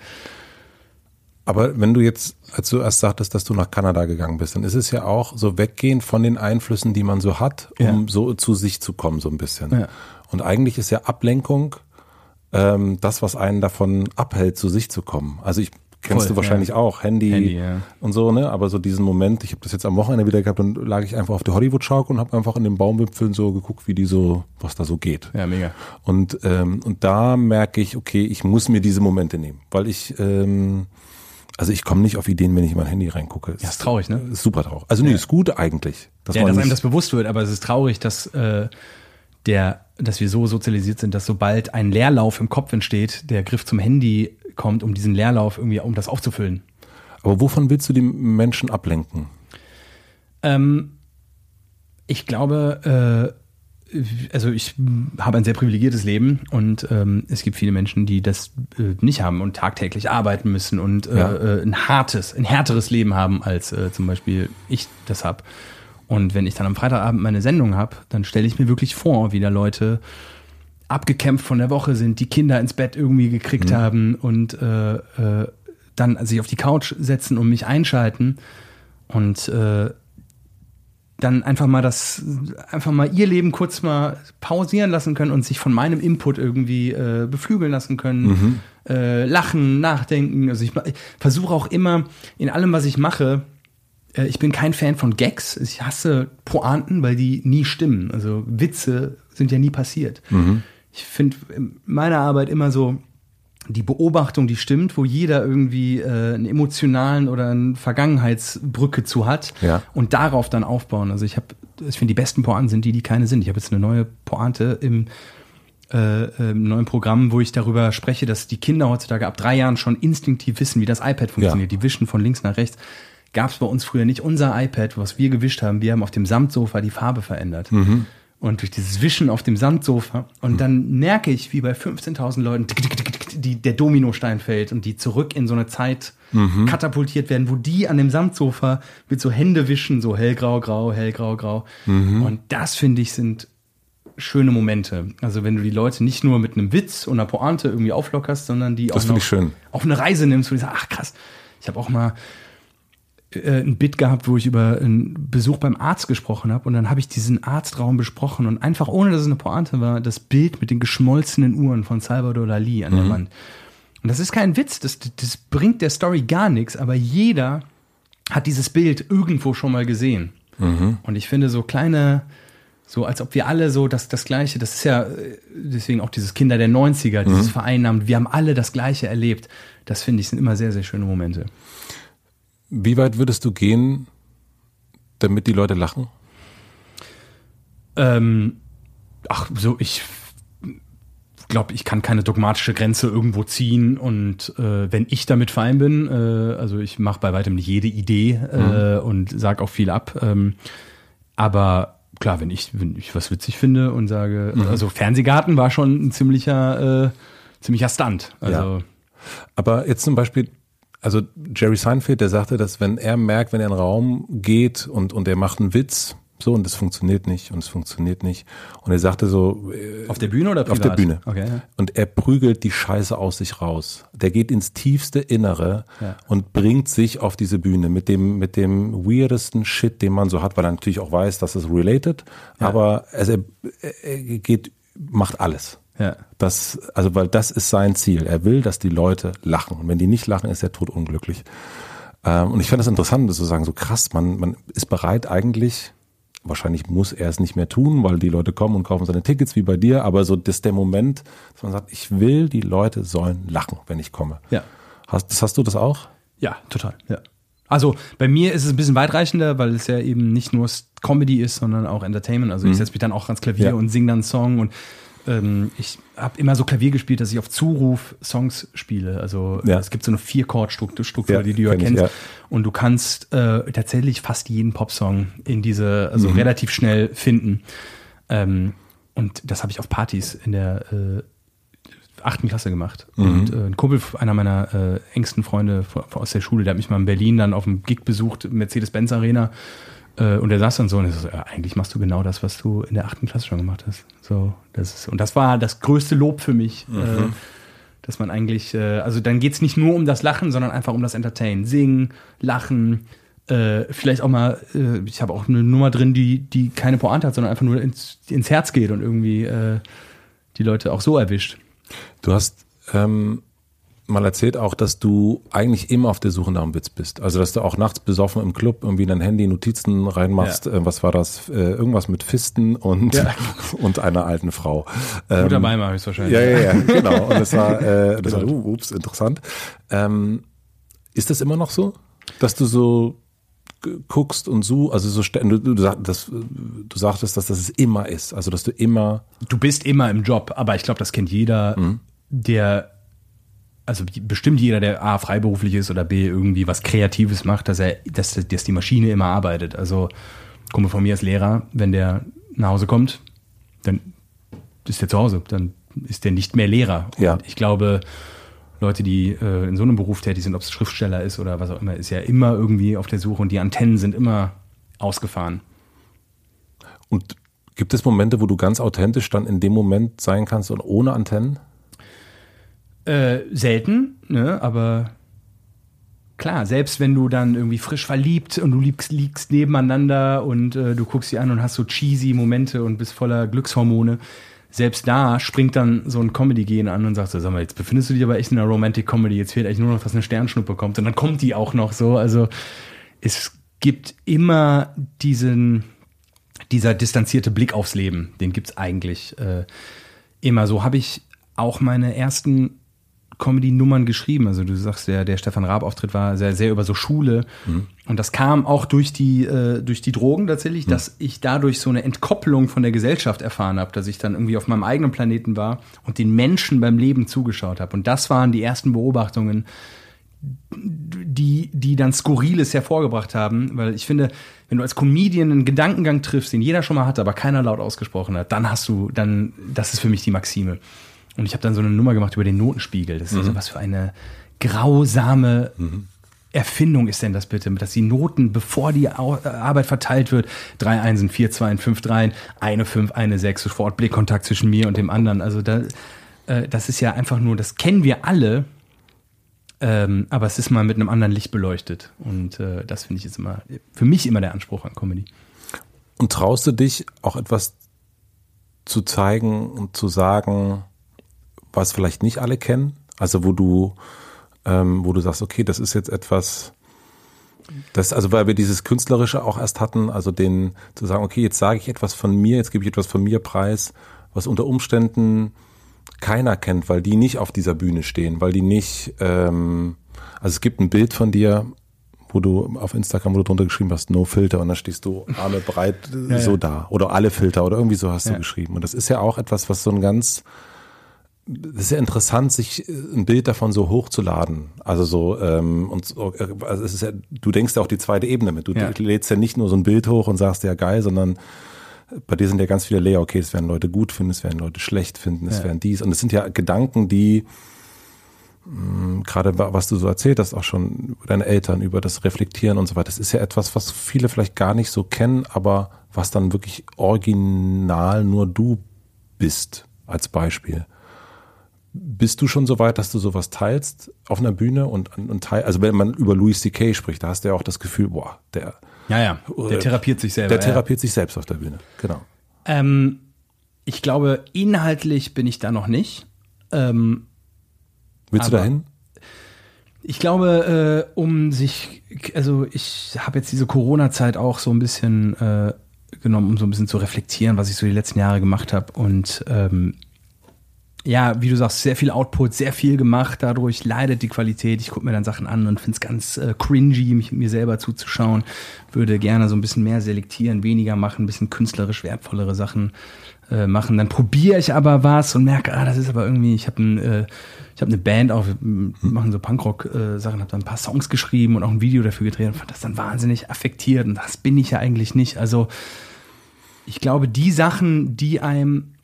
aber wenn du jetzt, als du erst sagtest, dass du nach Kanada gegangen bist, dann ist es ja auch so weggehen von den Einflüssen, die man so hat, um ja. so zu sich zu kommen, so ein bisschen. Ja. Und eigentlich ist ja Ablenkung ähm, das, was einen davon abhält, zu sich zu kommen. Also ich kennst Voll, du wahrscheinlich ja. auch, Handy, Handy ja. und so, ne? Aber so diesen Moment, ich habe das jetzt am Wochenende wieder gehabt und lag ich einfach auf der Hollywood-Schaukel und habe einfach in den Baumwipfeln so geguckt, wie die so, was da so geht. Ja, mega. Und, ähm, und da merke ich, okay, ich muss mir diese Momente nehmen, weil ich ähm, also ich komme nicht auf Ideen, wenn ich in mein Handy reingucke. Ja, ist traurig, ne? Ist super traurig. Also nee, ja. ist gut eigentlich. Dass, ja, dass einem das bewusst wird, aber es ist traurig, dass äh, der, dass wir so sozialisiert sind, dass sobald ein Leerlauf im Kopf entsteht, der Griff zum Handy kommt, um diesen Leerlauf irgendwie, um das aufzufüllen. Aber wovon willst du die Menschen ablenken? Ähm, ich glaube, äh, also ich habe ein sehr privilegiertes Leben und ähm, es gibt viele Menschen, die das äh, nicht haben und tagtäglich arbeiten müssen und äh, ja. äh, ein hartes, ein härteres Leben haben, als äh, zum Beispiel ich das habe. Und wenn ich dann am Freitagabend meine Sendung habe, dann stelle ich mir wirklich vor, wie da Leute abgekämpft von der Woche sind, die Kinder ins Bett irgendwie gekriegt mhm. haben und äh, äh, dann sich auf die Couch setzen und mich einschalten und äh, dann einfach mal das, einfach mal ihr Leben kurz mal pausieren lassen können und sich von meinem Input irgendwie äh, beflügeln lassen können, mhm. äh, lachen, nachdenken. Also ich, ich versuche auch immer in allem, was ich mache, äh, ich bin kein Fan von Gags. Ich hasse Pointen, weil die nie stimmen. Also Witze sind ja nie passiert. Mhm. Ich finde in meiner Arbeit immer so, die Beobachtung, die stimmt, wo jeder irgendwie äh, einen emotionalen oder eine Vergangenheitsbrücke zu hat ja. und darauf dann aufbauen. Also ich habe, ich finde, die besten Pointen sind die, die keine sind. Ich habe jetzt eine neue Pointe im, äh, neuen Programm, wo ich darüber spreche, dass die Kinder heutzutage ab drei Jahren schon instinktiv wissen, wie das iPad funktioniert. Ja. Die wischen von links nach rechts. Gab es bei uns früher nicht. Unser iPad, was wir gewischt haben, wir haben auf dem Samtsofa die Farbe verändert. Mhm und durch dieses Wischen auf dem Sandsofa. Und mhm. dann merke ich, wie bei 15.000 Leuten die, der Dominostein fällt und die zurück in so eine Zeit mhm. katapultiert werden, wo die an dem Sandsofa mit so Hände wischen, so hellgrau, grau, hellgrau, grau. Mhm. Und das finde ich sind schöne Momente. Also wenn du die Leute nicht nur mit einem Witz und einer Pointe irgendwie auflockerst, sondern die das auch noch auf eine Reise nimmst, wo du sagst, ach krass, ich habe auch mal äh, ein Bit gehabt, wo ich über einen Besuch beim Arzt gesprochen habe und dann habe ich diesen Arztraum besprochen und einfach ohne dass es eine Pointe war, das Bild mit den geschmolzenen Uhren von Salvador Dali an mhm. der Wand. Und das ist kein Witz, das, das bringt der Story gar nichts, aber jeder hat dieses Bild irgendwo schon mal gesehen. Mhm. Und ich finde so kleine, so als ob wir alle so das, das Gleiche, das ist ja äh, deswegen auch dieses Kinder der 90er, dieses mhm. Vereinnahmen, wir haben alle das Gleiche erlebt. Das finde ich sind immer sehr, sehr schöne Momente. Wie weit würdest du gehen, damit die Leute lachen? Ähm, ach, so, ich glaube, ich kann keine dogmatische Grenze irgendwo ziehen und äh, wenn ich damit fein bin, äh, also ich mache bei weitem nicht jede Idee äh, mhm. und sage auch viel ab, ähm, aber klar, wenn ich, wenn ich was witzig finde und sage, mhm. also Fernsehgarten war schon ein ziemlicher, äh, ziemlicher Stunt. Also, ja. Aber jetzt zum Beispiel also Jerry Seinfeld, der sagte, dass wenn er merkt, wenn er in einen Raum geht und, und er macht einen Witz, so und das funktioniert nicht und es funktioniert nicht. Und er sagte so. Äh, auf der Bühne oder privat? Auf der Bühne. Okay, ja. Und er prügelt die Scheiße aus sich raus. Der geht ins tiefste Innere ja. und bringt sich auf diese Bühne mit dem, mit dem weirdesten Shit, den man so hat, weil er natürlich auch weiß, dass es related, ja. aber also er, er geht, macht alles. Ja. Das, also, weil das ist sein Ziel. Er will, dass die Leute lachen. Und wenn die nicht lachen, ist er totunglücklich. Ähm, und ich finde das interessant, das zu sagen, so krass, man, man ist bereit eigentlich, wahrscheinlich muss er es nicht mehr tun, weil die Leute kommen und kaufen seine Tickets wie bei dir, aber so das ist der Moment, dass man sagt, ich will, die Leute sollen lachen, wenn ich komme. Ja. Hast, das hast du das auch? Ja, total, ja. Also bei mir ist es ein bisschen weitreichender, weil es ja eben nicht nur Comedy ist, sondern auch Entertainment. Also mhm. ich setze mich dann auch ans Klavier ja. und singe dann einen Song und ähm, ich habe immer so Klavier gespielt, dass ich auf Zuruf Songs spiele. Also ja. es gibt so eine Vier-Chord-Struktur, ja, die du ja kennst. Ja. Und du kannst äh, tatsächlich fast jeden Popsong in diese, also mhm. relativ schnell finden. Ähm, und das habe ich auf Partys in der äh, achten Klasse gemacht. Mhm. Und äh, ein Kumpel, einer meiner äh, engsten Freunde aus der Schule, der hat mich mal in Berlin dann auf dem Gig besucht, Mercedes-Benz Arena. Äh, und er saß dann so und so, ja, eigentlich machst du genau das, was du in der achten Klasse schon gemacht hast. So, das ist, und das war das größte Lob für mich. Mhm. Äh, dass man eigentlich, äh, also dann geht's nicht nur um das Lachen, sondern einfach um das Entertain. Singen, lachen, vielleicht auch mal, ich habe auch eine Nummer drin, die, die keine Pointe hat, sondern einfach nur ins, ins Herz geht und irgendwie die Leute auch so erwischt. Du hast ähm, mal erzählt auch, dass du eigentlich immer auf der Suche nach einem Witz bist. Also, dass du auch nachts besoffen im Club irgendwie in dein Handy Notizen reinmachst. Ja. Äh, was war das? Äh, irgendwas mit Fisten und, ja. und einer alten Frau. Guter ähm, Beimer höchstwahrscheinlich. Ja, ja, ja, genau. Und das war, äh, das war uh, ups, interessant. Ähm, ist das immer noch so? Dass du so guckst und so, also so du, du, das, du sagtest, dass das immer ist, also dass du immer. Du bist immer im Job, aber ich glaube, das kennt jeder, mhm. der also bestimmt jeder, der A, freiberuflich ist oder B, irgendwie was Kreatives macht, dass er, dass, dass die Maschine immer arbeitet. Also, Kumpel von mir ist Lehrer, wenn der nach Hause kommt, dann ist der zu Hause, dann ist der nicht mehr Lehrer. Und ja. ich glaube, Leute, die äh, in so einem Beruf tätig sind, ob es Schriftsteller ist oder was auch immer, ist ja immer irgendwie auf der Suche und die Antennen sind immer ausgefahren. Und gibt es Momente, wo du ganz authentisch dann in dem Moment sein kannst und ohne Antennen? Äh, selten, ne? aber klar, selbst wenn du dann irgendwie frisch verliebt und du liegst, liegst nebeneinander und äh, du guckst sie an und hast so cheesy Momente und bist voller Glückshormone, selbst da springt dann so ein Comedy-Gen an und sagt so, sag mal, jetzt befindest du dich aber echt in einer Romantic Comedy, jetzt fehlt eigentlich nur noch, dass eine Sternschnuppe kommt und dann kommt die auch noch so, also es gibt immer diesen, dieser distanzierte Blick aufs Leben, den gibt's eigentlich äh, immer so. Habe ich auch meine ersten Comedy-Nummern geschrieben. Also du sagst, der, der Stefan Raab-Auftritt war sehr, sehr über so Schule. Mhm. Und das kam auch durch die, äh, durch die Drogen tatsächlich, mhm. dass ich dadurch so eine Entkopplung von der Gesellschaft erfahren habe, dass ich dann irgendwie auf meinem eigenen Planeten war und den Menschen beim Leben zugeschaut habe. Und das waren die ersten Beobachtungen, die, die dann Skurriles hervorgebracht haben, weil ich finde, wenn du als Comedian einen Gedankengang triffst, den jeder schon mal hatte, aber keiner laut ausgesprochen hat, dann hast du, dann, das ist für mich die Maxime. Und ich habe dann so eine Nummer gemacht über den Notenspiegel. Das ist mhm. also was für eine grausame mhm. Erfindung ist denn das bitte, dass die Noten, bevor die Arbeit verteilt wird, drei Einsen, vier Zweien, fünf Dreien, eine Fünf, eine Sechs, sofort Blickkontakt zwischen mir und dem anderen. Also da, äh, das ist ja einfach nur, das kennen wir alle, ähm, aber es ist mal mit einem anderen Licht beleuchtet. Und äh, das finde ich jetzt immer, für mich immer der Anspruch an Comedy. Und traust du dich auch etwas zu zeigen und zu sagen, was vielleicht nicht alle kennen? Also wo du, ähm, wo du sagst, okay, das ist jetzt etwas, das, also weil wir dieses Künstlerische auch erst hatten, also den zu sagen, okay, jetzt sage ich etwas von mir, jetzt gebe ich etwas von mir preis, was unter Umständen keiner kennt, weil die nicht auf dieser Bühne stehen, weil die nicht, ähm, also es gibt ein Bild von dir, wo du auf Instagram, wo du drunter geschrieben hast, no Filter und dann stehst du Arme breit ja, so ja. da oder alle Filter oder irgendwie so hast ja. du geschrieben und das ist ja auch etwas, was so ein ganz das ist ja interessant, sich äh, ein Bild davon so hochzuladen. Also so, ähm, und so, äh, also es ist ja, du denkst ja auch die zweite Ebene mit. Du ja. lädst ja nicht nur so ein Bild hoch und sagst ja geil, sondern bei dir sind ja ganz viele Layer, okay, es werden Leute gut finden, es werden Leute schlecht finden, es ja. werden dies. Und es sind ja Gedanken, die mh, gerade was du so erzählt hast, auch schon über deine Eltern, über das Reflektieren und so weiter, das ist ja etwas, was viele vielleicht gar nicht so kennen, aber was dann wirklich original nur du bist, als Beispiel. Bist du schon so weit, dass du sowas teilst auf einer Bühne und, und teil, also wenn man über Louis C.K. spricht, da hast du ja auch das Gefühl, boah, der, Ja, ja. Der therapiert sich selber. der therapiert sich selbst auf der Bühne. Genau. ja. ähm, ich glaube, inhaltlich bin ich da noch nicht. Ähm, Willst du dahin? Ich glaube, äh, um sich, also ich habe jetzt diese Corona-Zeit auch so ein bisschen äh, genommen, um so ein bisschen zu reflektieren, was ich so die letzten Jahre gemacht habe. Und ähm, ja, wie du sagst, sehr viel Output, sehr viel gemacht. Dadurch leidet die Qualität. Ich gucke mir dann Sachen an und finde es ganz äh, cringy, mich mir selber zuzuschauen. Würde gerne so ein bisschen mehr selektieren, weniger machen, ein bisschen künstlerisch wertvollere Sachen äh, machen. Dann probiere ich aber was und merke, ah, das ist aber irgendwie, ich habe ein, äh, ich habe eine Band auch, wir machen so Punkrock-Sachen, habe dann ein paar Songs geschrieben und auch ein Video dafür gedreht und fand das dann wahnsinnig affektiert und das bin ich ja eigentlich nicht. Also ich glaube, die Sachen, die einem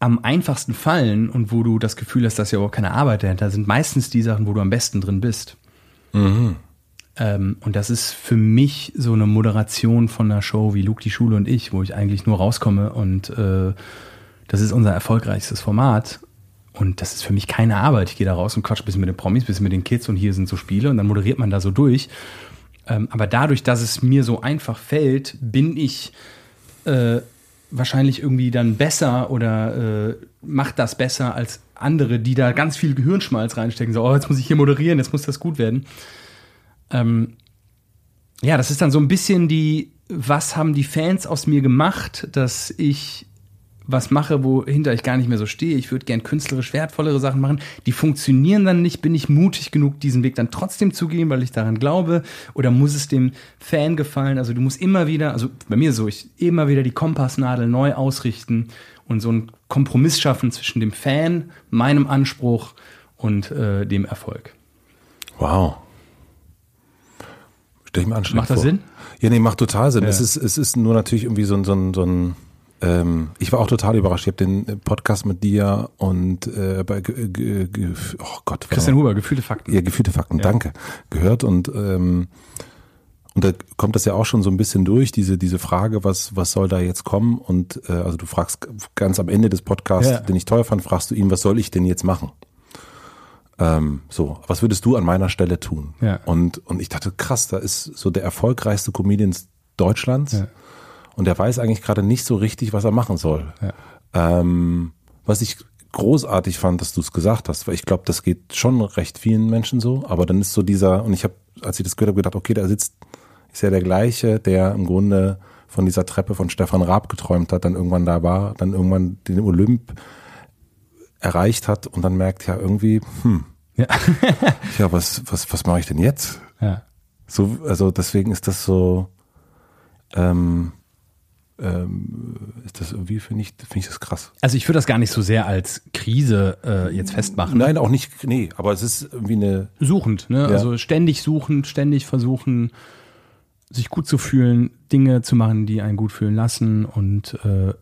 am einfachsten fallen und wo du das Gefühl hast, dass ja überhaupt keine Arbeit dahinter sind, meistens die Sachen, wo du am besten drin bist. Ähm, und das ist für mich so eine Moderation von einer Show wie Luke, die Schule und ich, wo ich eigentlich nur rauskomme und äh, das ist unser erfolgreichstes Format. Und das ist für mich keine Arbeit. Ich gehe da raus und quatsch ein bisschen mit den Promis, ein bisschen mit den Kids und hier sind so Spiele und dann moderiert man da so durch. Ähm, aber dadurch, dass es mir so einfach fällt, bin ich äh, wahrscheinlich irgendwie dann besser oder äh, macht das besser als andere, die da ganz viel Gehirnschmalz reinstecken. So, oh, jetzt muss ich hier moderieren, jetzt muss das gut werden. Ähm, ja, das ist dann so ein bisschen die, was haben die Fans aus mir gemacht, dass ich was mache, wohinter ich gar nicht mehr so stehe. Ich würde gern künstlerisch wertvollere Sachen machen. Die funktionieren dann nicht. Bin ich mutig genug, diesen Weg dann trotzdem zu gehen, weil ich daran glaube? Oder muss es dem Fan gefallen? Also du musst immer wieder, also bei mir so, ich immer wieder die Kompassnadel neu ausrichten und so einen Kompromiss schaffen zwischen dem Fan, meinem Anspruch und äh, dem Erfolg. Wow. Stell ich mir anstrengend Macht das vor. Sinn? Ja, nee, macht total Sinn. Ja. Es, ist, es ist nur natürlich irgendwie so ein, so ein, so ein ähm, ich war auch total überrascht. Ich habe den Podcast mit dir und äh, bei Ge- Ge- oh Gott, Christian Huber, gefühlte Fakten. ja, gefühlte Fakten, danke, gehört und ähm, und da kommt das ja auch schon so ein bisschen durch, diese, diese Frage, was, was soll da jetzt kommen? Und äh, also du fragst ganz am Ende des Podcasts, Ja. den ich teuer fand, fragst du ihn, was soll ich denn jetzt machen? Ähm, so, was würdest du an meiner Stelle tun? Ja. Und, und ich dachte, krass, da ist so der erfolgreichste Comedian Deutschlands Ja. Und der weiß eigentlich gerade nicht so richtig, was er machen soll. Ja. Ähm, was ich großartig fand, dass du es gesagt hast, weil ich glaube, das geht schon recht vielen Menschen so, aber dann ist so dieser, und ich habe, als ich das gehört habe, gedacht, okay, da sitzt, ist ja der gleiche, der im Grunde von dieser Treppe von Stefan Raab geträumt hat, dann irgendwann da war, dann irgendwann den Olymp erreicht hat und dann merkt, ja, irgendwie, hm, Ja. ja, was, was, was mache ich denn jetzt? ja. So, also deswegen ist das so, ähm, ähm, ist das irgendwie, finde ich, finde ich das krass. Also ich würde das gar nicht so sehr als Krise äh, jetzt festmachen. Nein, auch nicht, nee, aber es ist irgendwie eine, Suchend, ne? Also ständig suchen, ständig versuchen, sich gut zu fühlen, Dinge zu machen, die einen gut fühlen lassen und äh,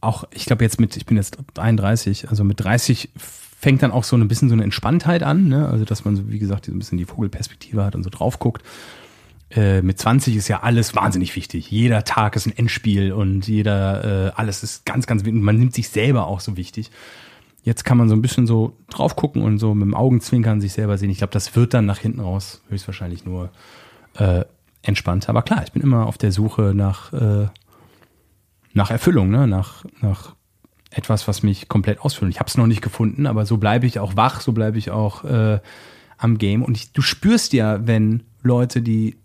auch, ich glaube jetzt mit, ich bin jetzt 31, also mit 30 fängt dann auch so ein bisschen so eine Entspanntheit an, ne? Also dass man so, wie gesagt, so ein bisschen die Vogelperspektive hat und so drauf guckt. Äh, mit 20 ist ja alles wahnsinnig wichtig. Jeder Tag ist ein Endspiel und jeder, äh, alles ist ganz, ganz wichtig. Man nimmt sich selber auch so wichtig. Jetzt kann man so ein bisschen so drauf gucken und so mit dem Augenzwinkern sich selber sehen. Ich glaube, das wird dann nach hinten raus höchstwahrscheinlich nur äh, entspannter. Aber klar, ich bin immer auf der Suche nach, äh, nach Erfüllung, ne? nach, nach etwas, was mich komplett ausfüllt. Ich habe es noch nicht gefunden, aber so bleibe ich auch wach, so bleibe ich auch äh, am Game. Und ich, du spürst ja, wenn Leute, die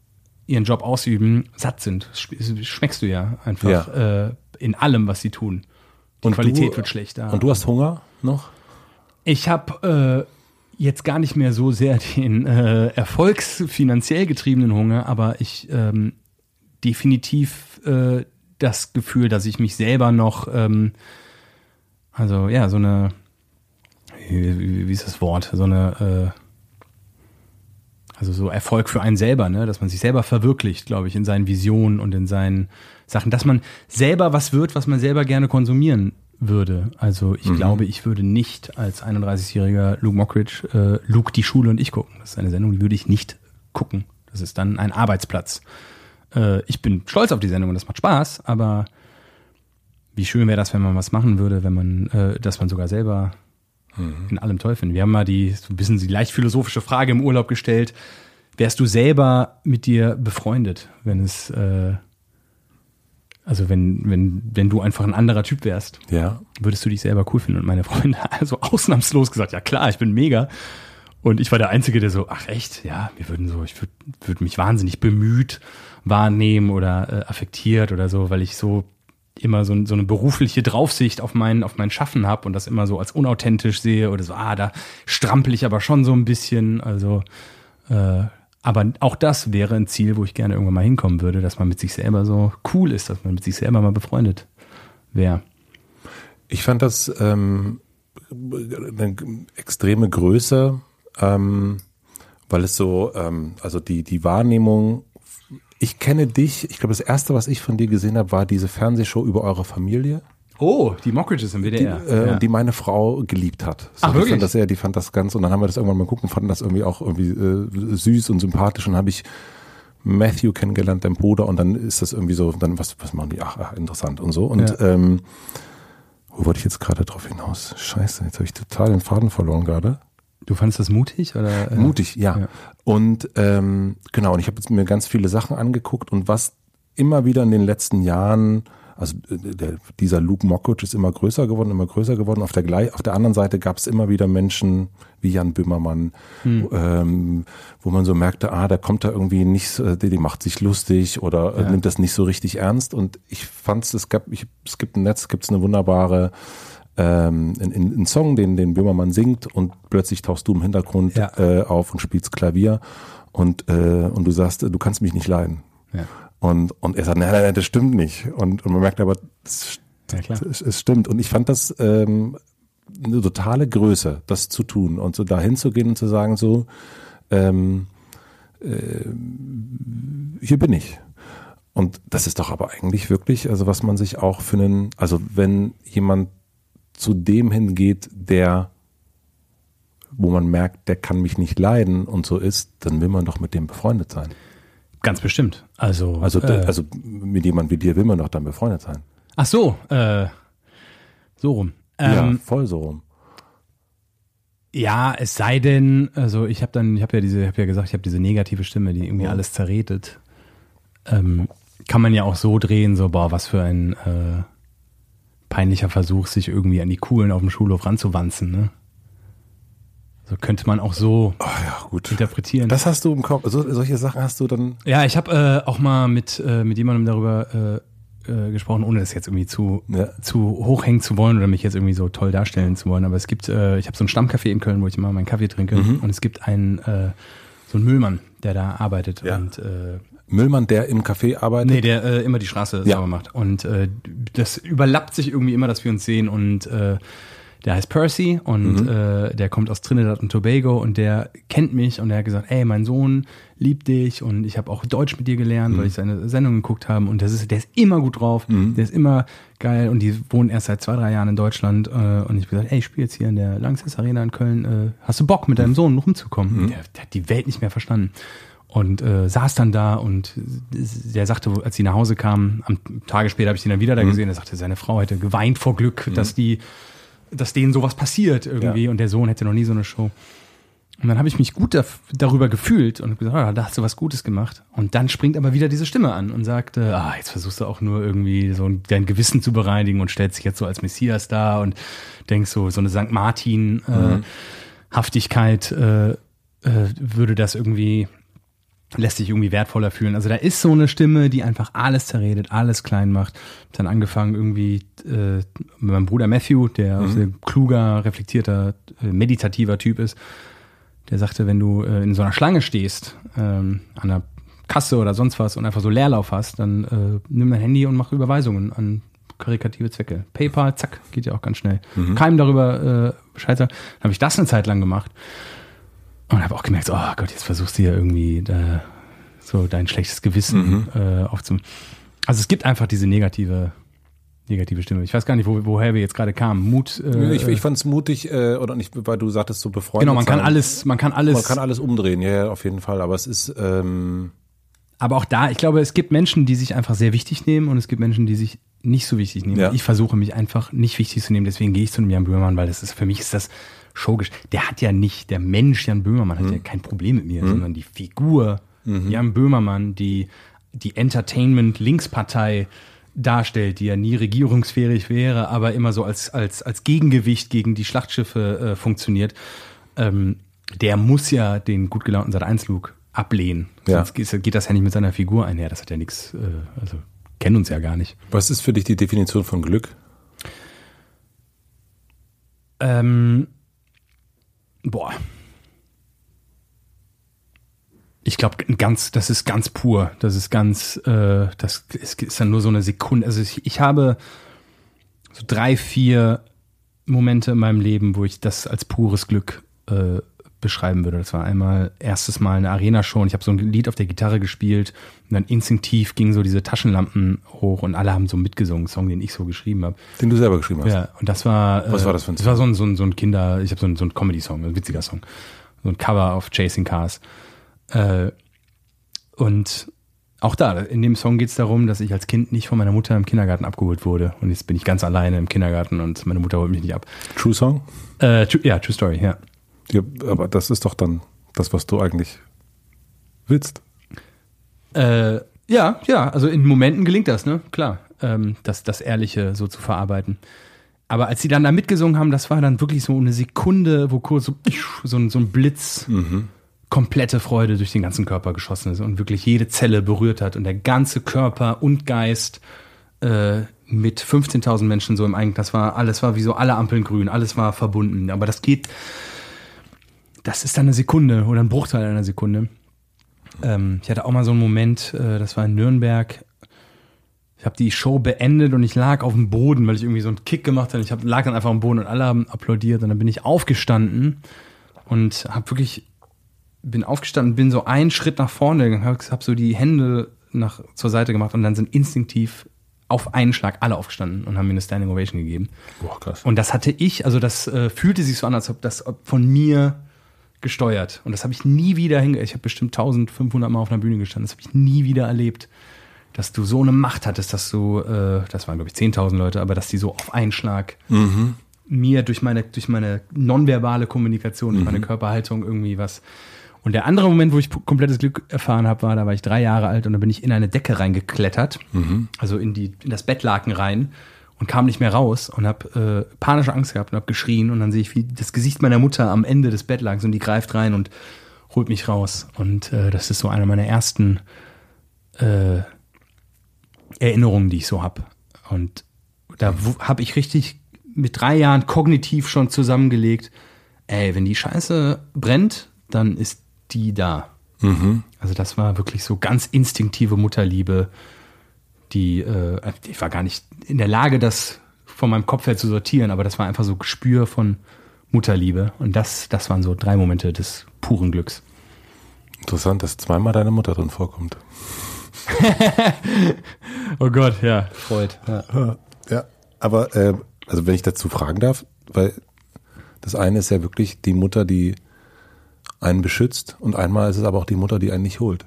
ihren Job ausüben, satt sind. Schmeckst du ja einfach äh, in allem, was sie tun. Die Und Qualität du- wird schlechter. und du hast Hunger noch? Ich habe äh, jetzt gar nicht mehr so sehr den äh, erfolgsfinanziell getriebenen Hunger, aber ich ähm, definitiv äh, das Gefühl, dass ich mich selber noch, ähm, also ja, so eine, wie, wie, wie ist das Wort, so eine, äh, also so Erfolg für einen selber, ne, dass man sich selber verwirklicht, glaube ich, in seinen Visionen und in seinen Sachen, dass man selber was wird, was man selber gerne konsumieren würde. Also ich mhm. glaube, ich würde nicht als 31-jähriger Luke Mockridge äh, Luke die Schule und ich gucken. Das ist eine Sendung, die würde ich nicht gucken. Das ist dann ein Arbeitsplatz. Äh, ich bin stolz auf die Sendung und das macht Spaß, aber wie schön wäre das, wenn man was machen würde, wenn man, äh, dass man sogar selber mhm. in allem toll findet. Wir haben mal die, so ein bisschen die leicht philosophische Frage im Urlaub gestellt. Wärst du selber mit dir befreundet, wenn es, äh, also wenn, wenn, wenn du einfach ein anderer Typ wärst, ja. würdest du dich selber cool finden? Und meine Freunde also ausnahmslos gesagt, ja klar, ich bin mega. Und ich war der Einzige, der so, ach echt, ja, wir würden so, ich würde würd mich wahnsinnig bemüht wahrnehmen oder äh, affektiert oder so, weil ich so immer so, so eine berufliche Draufsicht auf mein, auf mein Schaffen habe und das immer so als unauthentisch sehe oder so, ah, da strampel ich aber schon so ein bisschen. Also, äh, aber auch das wäre ein Ziel, wo ich gerne irgendwann mal hinkommen würde, dass man mit sich selber so cool ist, dass man mit sich selber mal befreundet wäre. Ich fand das ähm, eine extreme Größe ähm, weil es so, ähm, also die, die Wahrnehmung, ich kenne dich, ich glaube, das erste, was ich von dir gesehen habe, war diese Fernsehshow über eure Familie. Oh, die Mockridges im WDR. Die, äh, ja. die meine Frau geliebt hat. So, Ach, wirklich? Fand das, ja, die fand das ganz, und dann haben wir das irgendwann mal gucken, fanden das irgendwie auch irgendwie äh, süß und sympathisch und habe ich Matthew kennengelernt, dein Bruder, und dann ist das irgendwie so, dann was, was machen die? Ach, ach interessant und so. Und ja. ähm, wo wollte ich jetzt gerade drauf hinaus? Scheiße, jetzt habe ich total den Faden verloren gerade. Du fandest das mutig oder? Äh? Mutig, ja. ja. Und ähm, genau, und ich habe jetzt mir ganz viele Sachen angeguckt und was immer wieder in den letzten Jahren, also äh, der, dieser Luke Mockridge ist immer größer geworden, immer größer geworden. Auf der, gleich, auf der anderen Seite gab es immer wieder Menschen wie Jan Böhmermann, hm. ähm, wo man so merkte, ah, da kommt da irgendwie nicht, die, die macht sich lustig oder äh, ja. nimmt das nicht so richtig ernst. Und ich fand es, gab, ich, es gibt ein Netz, gibt es eine wunderbare ähm, einen Song, den, den Böhmermann singt und plötzlich tauchst du im Hintergrund ja. äh, auf und spielst Klavier und, äh, und du sagst, du kannst mich nicht leiden. Ja. Und, und er sagt, nein, nein, nein, das stimmt nicht. Und, und man merkt aber, es, ja, es, es stimmt. Und ich fand das ähm, eine totale Größe, das zu tun und so dahin zu gehen und zu sagen, so, ähm, äh, hier bin ich. Und das ist doch aber eigentlich wirklich, also was man sich auch für einen, also wenn jemand zu dem hingeht, der, wo man merkt, der kann mich nicht leiden und so ist, dann will man doch mit dem befreundet sein. Ganz bestimmt. Also, also, äh, also mit jemandem wie dir will man doch dann befreundet sein. Ach so, äh, so rum. Ähm, ja, voll so rum. Ja, es sei denn, also ich habe dann, ich habe ja diese, ich habe ja gesagt, ich habe diese negative Stimme, die irgendwie alles zerredet. Ähm, kann man ja auch so drehen, so boah, was für ein äh, peinlicher Versuch, sich irgendwie an die Coolen auf dem Schulhof ranzuwanzen. Ne? So könnte man auch so oh ja, gut. interpretieren. Das hast du im Kopf. So, solche Sachen hast du dann. Ja, ich habe äh, auch mal mit, äh, mit jemandem darüber äh, äh, gesprochen, ohne das jetzt irgendwie zu, ja. zu hochhängen zu wollen oder mich jetzt irgendwie so toll darstellen zu wollen. Aber es gibt, äh, ich habe so ein Stammcafé in Köln, wo ich immer meinen Kaffee trinke. Mhm. Und es gibt einen, äh, so einen Müllmann, der da arbeitet. Ja. Und äh, Müllmann, der im Café arbeitet? Nee, der äh, immer die Straße ja. sauber macht. Und äh, das überlappt sich irgendwie immer, dass wir uns sehen. Und äh, der heißt Percy und mhm. äh, der kommt aus Trinidad und Tobago und der kennt mich und der hat gesagt, ey, mein Sohn liebt dich und ich habe auch Deutsch mit dir gelernt, mhm. weil ich seine Sendung geguckt habe und das ist, der ist immer gut drauf, mhm. der ist immer geil und die wohnen erst seit zwei, drei Jahren in Deutschland äh, und ich habe gesagt, ey, ich spiele jetzt hier in der Langsess Arena in Köln, äh, hast du Bock mit deinem mhm. Sohn rumzukommen? Mhm. Der, der hat die Welt nicht mehr verstanden und äh, saß dann da und der sagte, als sie nach Hause kam, am Tage später habe ich ihn dann wieder da mhm. gesehen, er sagte, seine Frau hätte geweint vor Glück, mhm. dass die, dass denen sowas passiert irgendwie ja. und der Sohn hätte noch nie so eine Show. Und dann habe ich mich gut da, darüber gefühlt und gesagt, ah, da hast du was Gutes gemacht. Und dann springt aber wieder diese Stimme an und sagt, ah, jetzt versuchst du auch nur irgendwie so dein Gewissen zu bereinigen und stellst dich jetzt so als Messias da und denkst so, so eine St. Martin äh, mhm. Haftigkeit äh, äh, würde das irgendwie lässt sich irgendwie wertvoller fühlen. Also da ist so eine Stimme, die einfach alles zerredet, alles klein macht. Dann angefangen irgendwie äh, mit meinem Bruder Matthew, der mhm. sehr kluger, reflektierter, äh, meditativer Typ ist. Der sagte, wenn du äh, in so einer Schlange stehst, ähm, an einer Kasse oder sonst was und einfach so Leerlauf hast, dann äh, nimm dein Handy und mach Überweisungen an karikative Zwecke. PayPal, zack, geht ja auch ganz schnell. Mhm. Keinem darüber äh, Bescheid sagen. Dann habe ich das eine Zeit lang gemacht. Und habe auch gemerkt, oh Gott, jetzt versuchst du ja irgendwie da so dein schlechtes Gewissen mhm. äh, aufzum. Also es gibt einfach diese negative negative Stimme. Ich weiß gar nicht, wo, woher wir jetzt gerade kamen. Mut. Äh, ich ich fand es mutig, äh, oder nicht, weil du sagtest so befreundet. Genau, man kann sein. alles, man kann alles. Man kann alles umdrehen, ja, ja, auf jeden Fall. Aber es ist. Ähm aber auch da, ich glaube, es gibt Menschen, die sich einfach sehr wichtig nehmen und es gibt Menschen, die sich nicht so wichtig nehmen. Ja. Ich versuche mich einfach nicht wichtig zu nehmen, deswegen gehe ich zu einem Jan Böhmermann, weil das ist für mich ist das Shogisch. Der hat ja nicht, der Mensch Jan Böhmermann hat mhm. ja kein Problem mit mir, mhm. sondern die Figur mhm. Jan Böhmermann, die die Entertainment-Linkspartei darstellt, die ja nie regierungsfähig wäre, aber immer so als, als, als Gegengewicht gegen die Schlachtschiffe äh, funktioniert, ähm, der muss ja den gut gelaunten Sat 1 Look ablehnen. Ja. Sonst geht das ja nicht mit seiner Figur einher. Das hat ja nichts, äh, also kennen uns ja gar nicht. Was ist für dich die Definition von Glück? Ähm, boah, ich glaube, ganz, das ist ganz pur. Das ist ganz, äh, das ist, ist dann nur so eine Sekunde. Also ich, ich habe so drei, vier Momente in meinem Leben, wo ich das als pures Glück äh, beschreiben würde. Das war einmal erstes Mal eine Arena-Show und ich habe so ein Lied auf der Gitarre gespielt und dann instinktiv gingen so diese Taschenlampen hoch und alle haben so mitgesungen, Song, den ich so geschrieben habe. Den du selber geschrieben hast? Ja, und das war... Was äh, war das für ein Song? Das war so ein, so ein, so ein Kinder... Ich habe so ein, so ein Comedy-Song, ein witziger Song. So ein Cover auf Chasing Cars. Äh, und auch da, in dem Song geht es darum, dass ich als Kind nicht von meiner Mutter im Kindergarten abgeholt wurde. Und jetzt bin ich ganz alleine im Kindergarten und meine Mutter holt mich nicht ab. True Song? Äh, true, ja, True Story, ja. Ja. Aber das ist doch dann das, was du eigentlich willst. Äh, ja, ja, also in Momenten gelingt das, ne? Klar, ähm, das, das Ehrliche so zu verarbeiten. Aber als sie dann da mitgesungen haben, das war dann wirklich so eine Sekunde, wo kurz so, so, ein, so ein Blitz. Mhm komplette Freude durch den ganzen Körper geschossen ist und wirklich jede Zelle berührt hat und der ganze Körper und Geist äh, mit 15.000 Menschen so im Eigen, das war alles war wie so alle Ampeln grün, alles war verbunden. Aber das geht, das ist dann eine Sekunde oder ein Bruchteil einer Sekunde. Ähm, ich hatte auch mal so einen Moment, äh, das war in Nürnberg. Ich habe die Show beendet und ich lag auf dem Boden, weil ich irgendwie so einen Kick gemacht habe. Ich hab, lag dann einfach am Boden und alle haben applaudiert und dann bin ich aufgestanden und habe wirklich bin aufgestanden, bin so einen Schritt nach vorne gegangen, habe hab so die Hände nach zur Seite gemacht und dann sind instinktiv auf einen Schlag alle aufgestanden und haben mir eine Standing Ovation gegeben. Boah, krass. Und das hatte ich, also das äh, fühlte sich so an, als ob das von mir gesteuert. Und das habe ich nie wieder hinge... Ich habe bestimmt 1500 Mal auf einer Bühne gestanden. Das habe ich nie wieder erlebt, dass du so eine Macht hattest, dass du, äh, das waren glaube ich 10.000 Leute, aber dass die so auf einen Schlag mhm. mir durch meine, durch meine nonverbale Kommunikation, durch mhm. meine Körperhaltung irgendwie was und der andere Moment, wo ich komplettes Glück erfahren habe, war, da war ich drei Jahre alt und da bin ich in eine Decke reingeklettert, mhm. also in, die, in das Bettlaken rein und kam nicht mehr raus und habe äh, panische Angst gehabt und habe geschrien und dann sehe ich wie das Gesicht meiner Mutter am Ende des Bettlakens und die greift rein und holt mich raus. Und äh, das ist so eine meiner ersten äh, Erinnerungen, die ich so habe. Und da habe ich richtig mit drei Jahren kognitiv schon zusammengelegt, ey, wenn die Scheiße brennt, dann ist die da. Mhm. Also das war wirklich so ganz instinktive Mutterliebe, die, äh, ich war gar nicht in der Lage, das von meinem Kopf her zu sortieren, aber das war einfach so Gespür von Mutterliebe. Und das, das waren so drei Momente des puren Glücks. Interessant, dass zweimal deine Mutter drin vorkommt. oh Gott, ja, freut. Ja, ja aber äh, also wenn ich dazu fragen darf, weil das eine ist ja wirklich die Mutter, die einen beschützt und einmal ist es aber auch die Mutter, die einen nicht holt.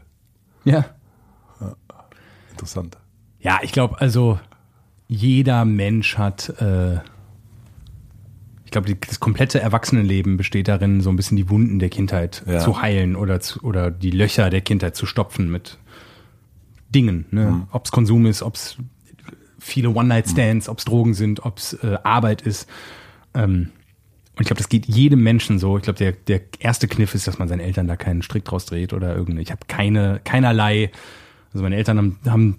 Ja. ja interessant. Ja, ich glaube, also jeder Mensch hat, äh, ich glaube, das komplette Erwachsenenleben besteht darin, so ein bisschen die Wunden der Kindheit ja. zu heilen oder, zu, oder die Löcher der Kindheit zu stopfen mit Dingen. Ne? Mhm. Ob es Konsum ist, ob es viele One-Night-Stands, mhm. ob es Drogen sind, ob es äh, Arbeit ist. Ähm, und ich glaube, das geht jedem Menschen so. Ich glaube, der, der erste Kniff ist, dass man seinen Eltern da keinen Strick draus dreht oder irgendeine. Ich habe keine, keinerlei, also meine Eltern haben, haben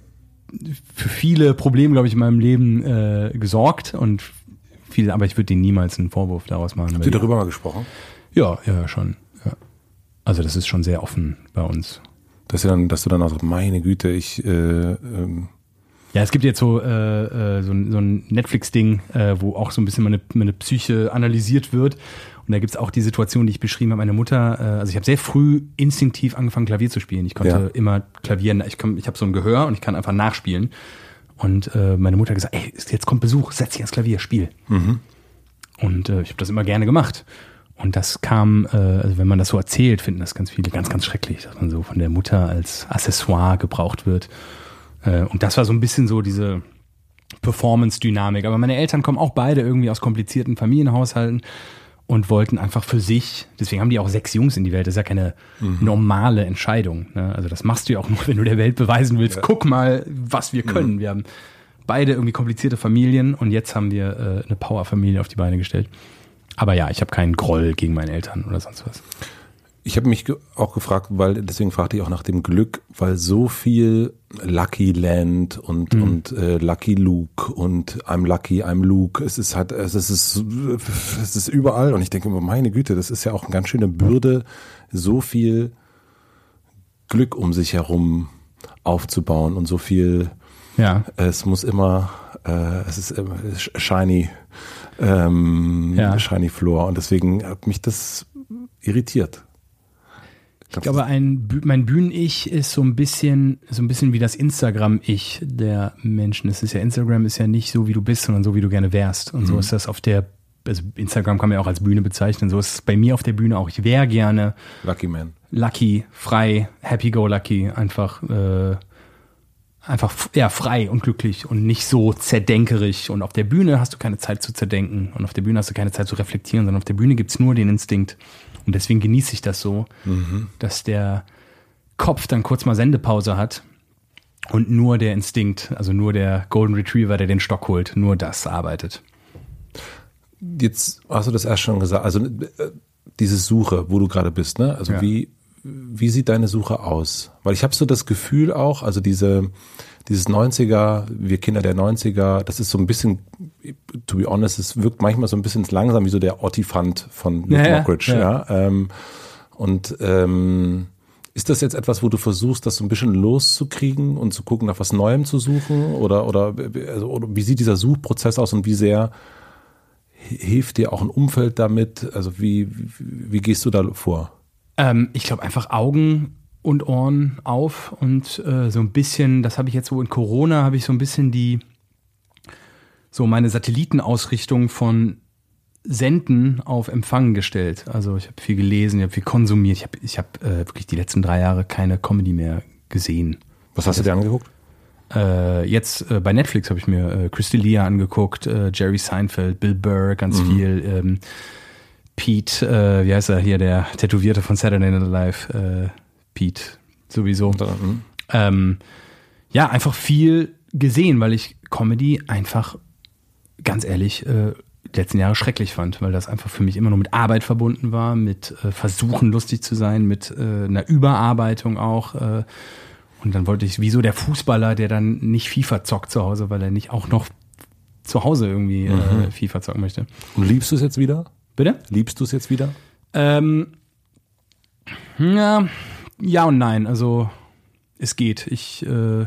für viele Probleme, glaube ich, in meinem Leben äh, gesorgt und viele, aber ich würde denen niemals einen Vorwurf daraus machen. Habt ihr darüber mal gesprochen? Ja, ja, schon. Ja. Also das ist schon sehr offen bei uns. Dass du dann, dass du dann auch sagst, meine Güte, ich äh, ähm ja, es gibt jetzt so, äh, äh, so, so ein Netflix-Ding, äh, wo auch so ein bisschen meine, meine Psyche analysiert wird. Und da gibt's auch die Situation, die ich beschrieben habe. Meine Mutter, äh, also ich habe sehr früh instinktiv angefangen, Klavier zu spielen. Ich konnte ja. immer Klavier, ich, komm, ich habe so ein Gehör und ich kann einfach nachspielen. Und äh, meine Mutter hat gesagt, ey, jetzt kommt Besuch, setz dich ans Klavier, spiel. Mhm. Und äh, ich habe das immer gerne gemacht. Und das kam, äh, also wenn man das so erzählt, finden das ganz viele ganz, ganz schrecklich, dass man so von der Mutter als Accessoire gebraucht wird. Äh, und das war so ein bisschen so diese Performance-Dynamik. Aber meine Eltern kommen auch beide irgendwie aus komplizierten Familienhaushalten und wollten einfach für sich, deswegen haben die auch sechs Jungs in die Welt, das ist ja keine normale Entscheidung. Ne? Also das machst du ja auch nur, wenn du der Welt beweisen willst, guck mal, was wir können. Wir haben beide irgendwie komplizierte Familien und jetzt haben wir äh, eine Power-Familie auf die Beine gestellt. Aber ja, ich habe keinen Groll gegen meine Eltern oder sonst was. Ich habe mich auch gefragt, weil deswegen fragte ich auch nach dem Glück, weil so viel Lucky Land und und äh, Lucky Luke und I'm Lucky, I'm Luke, es ist halt, es ist es ist überall und ich denke immer, meine Güte, das ist ja auch eine ganz schöne Bürde, so viel Glück um sich herum aufzubauen und so viel, Ja. es muss immer, äh, es ist immer shiny, ähm, Ja. shiny Floor und deswegen hat mich das irritiert. Ich glaube, ein, mein Bühnen-Ich ist so ein bisschen, so ein bisschen wie das Instagram-Ich der Menschen. Es ist ja, Instagram ist ja nicht so, wie du bist, sondern so, wie du gerne wärst. Und so ist das auf der, also Instagram kann man ja auch als Bühne bezeichnen. So ist es bei mir auf der Bühne auch. Ich wäre gerne Lucky Man. lucky, frei, happy go lucky, einfach, äh, einfach, ja, frei und glücklich und nicht so zerdenkerig. Und auf der Bühne hast du keine Zeit zu zerdenken und auf der Bühne hast du keine Zeit zu reflektieren, sondern auf der Bühne gibt's nur den Instinkt. Und deswegen genieße ich das so, dass der Kopf dann kurz mal Sendepause hat und nur der Instinkt, also nur der Golden Retriever, der den Stock holt, nur das arbeitet. Jetzt hast du das erst schon gesagt, also äh, diese Suche, wo du gerade bist, ne? Also Ja. wie wie sieht deine Suche aus? Weil ich habe so das Gefühl auch, also diese dieses 90er, wir Kinder der 90er, das ist so ein bisschen, to be honest, es wirkt manchmal so ein bisschen langsam wie so der Ottifant von Luke Ja, ja, Mockridge, ja. ja. Ähm, und ähm, ist das jetzt etwas, wo du versuchst, das so ein bisschen loszukriegen und zu gucken, nach was Neuem zu suchen? Oder, oder, also, oder wie sieht dieser Suchprozess aus und wie sehr hilft dir auch ein Umfeld damit? Also wie, wie, wie gehst du da vor? Ähm, ich glaube einfach Augen und Ohren auf und äh, so ein bisschen, das habe ich jetzt so in Corona, habe ich so ein bisschen die, so meine Satellitenausrichtung von Senden auf Empfangen gestellt. Also ich habe viel gelesen, ich habe viel konsumiert. Ich habe ich hab, äh, wirklich die letzten drei Jahre keine Comedy mehr gesehen. Was hast du dir angeguckt? Äh, jetzt äh, bei Netflix habe ich mir äh, Crystalia angeguckt, äh, Jerry Seinfeld, Bill Burr, ganz viel. Ähm, Pete, äh, wie heißt er hier, der Tätowierte von Saturday Night Live, äh, Pete sowieso. Mhm. Ähm, ja, einfach viel gesehen, weil ich Comedy einfach, ganz ehrlich, äh, die letzten Jahre schrecklich fand, weil das einfach für mich immer nur mit Arbeit verbunden war, mit äh, Versuchen lustig zu sein, mit äh, einer Überarbeitung auch. Äh, und dann wollte ich, wie so der Fußballer, der dann nicht FIFA zockt zu Hause, weil er nicht auch noch zu Hause irgendwie äh, FIFA zocken möchte. Und liebst du es jetzt wieder? Bitte? Liebst du es jetzt wieder? Ähm, ja, ja und nein. Also es geht. Ich äh,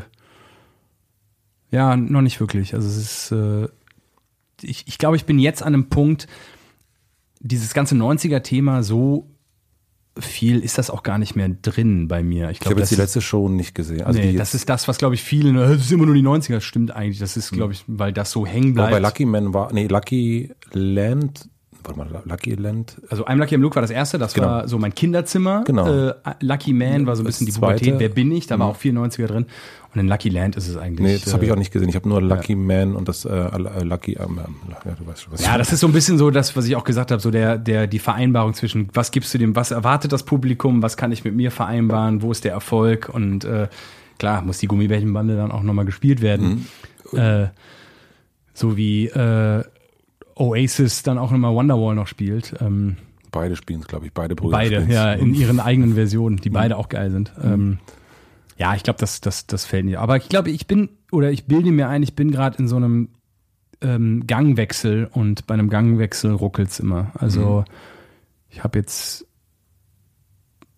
ja noch nicht wirklich. Also es ist. Äh, ich, ich glaube, ich bin jetzt an einem Punkt. Dieses ganze 90er-Thema so viel ist das auch gar nicht mehr drin bei mir. Ich Ich habe jetzt die das, letzte Show nicht gesehen. Also nee, das ist das, was glaube ich vielen. äh, Das ist immer nur die 90er. Das stimmt eigentlich. Das ist, glaube ich, weil das so hängen bei bleibt. Lucky Man war, nee, Lucky Land, warte mal, Lucky Land, Also I'm Lucky I'm Luke war das erste, das Genau. war so mein Kinderzimmer. Genau. Äh, Lucky Man war so ein bisschen die zweite. Pubertät, wer bin ich? Da war auch 94er drin. Und in Lucky Land ist es eigentlich. nee, das habe ich äh, auch nicht gesehen. Ich habe nur Lucky Man und das äh, äh, Lucky, ähm, ja, du weißt schon, was Ja, das ist so ein bisschen so das, was ich auch gesagt habe, so der, der, die Vereinbarung zwischen, was gibst du dem, was erwartet das Publikum, was kann ich mit mir vereinbaren, wo ist der Erfolg und äh, klar, muss die Gummibärchenbande dann auch nochmal gespielt werden. Äh, so wie äh, Oasis dann auch nochmal Wonderwall noch spielt. Ähm, Beide spielen es, glaube ich, beide Brüder Beide, spielen's. ja, in ihren eigenen Versionen, die beide auch geil sind. Ähm, ja, ich glaube, das, das, das fällt mir. Aber ich glaube, ich bin, oder ich bilde mir ein, ich bin gerade in so einem ähm, Gangwechsel und bei einem Gangwechsel ruckelt's immer. Also ich habe jetzt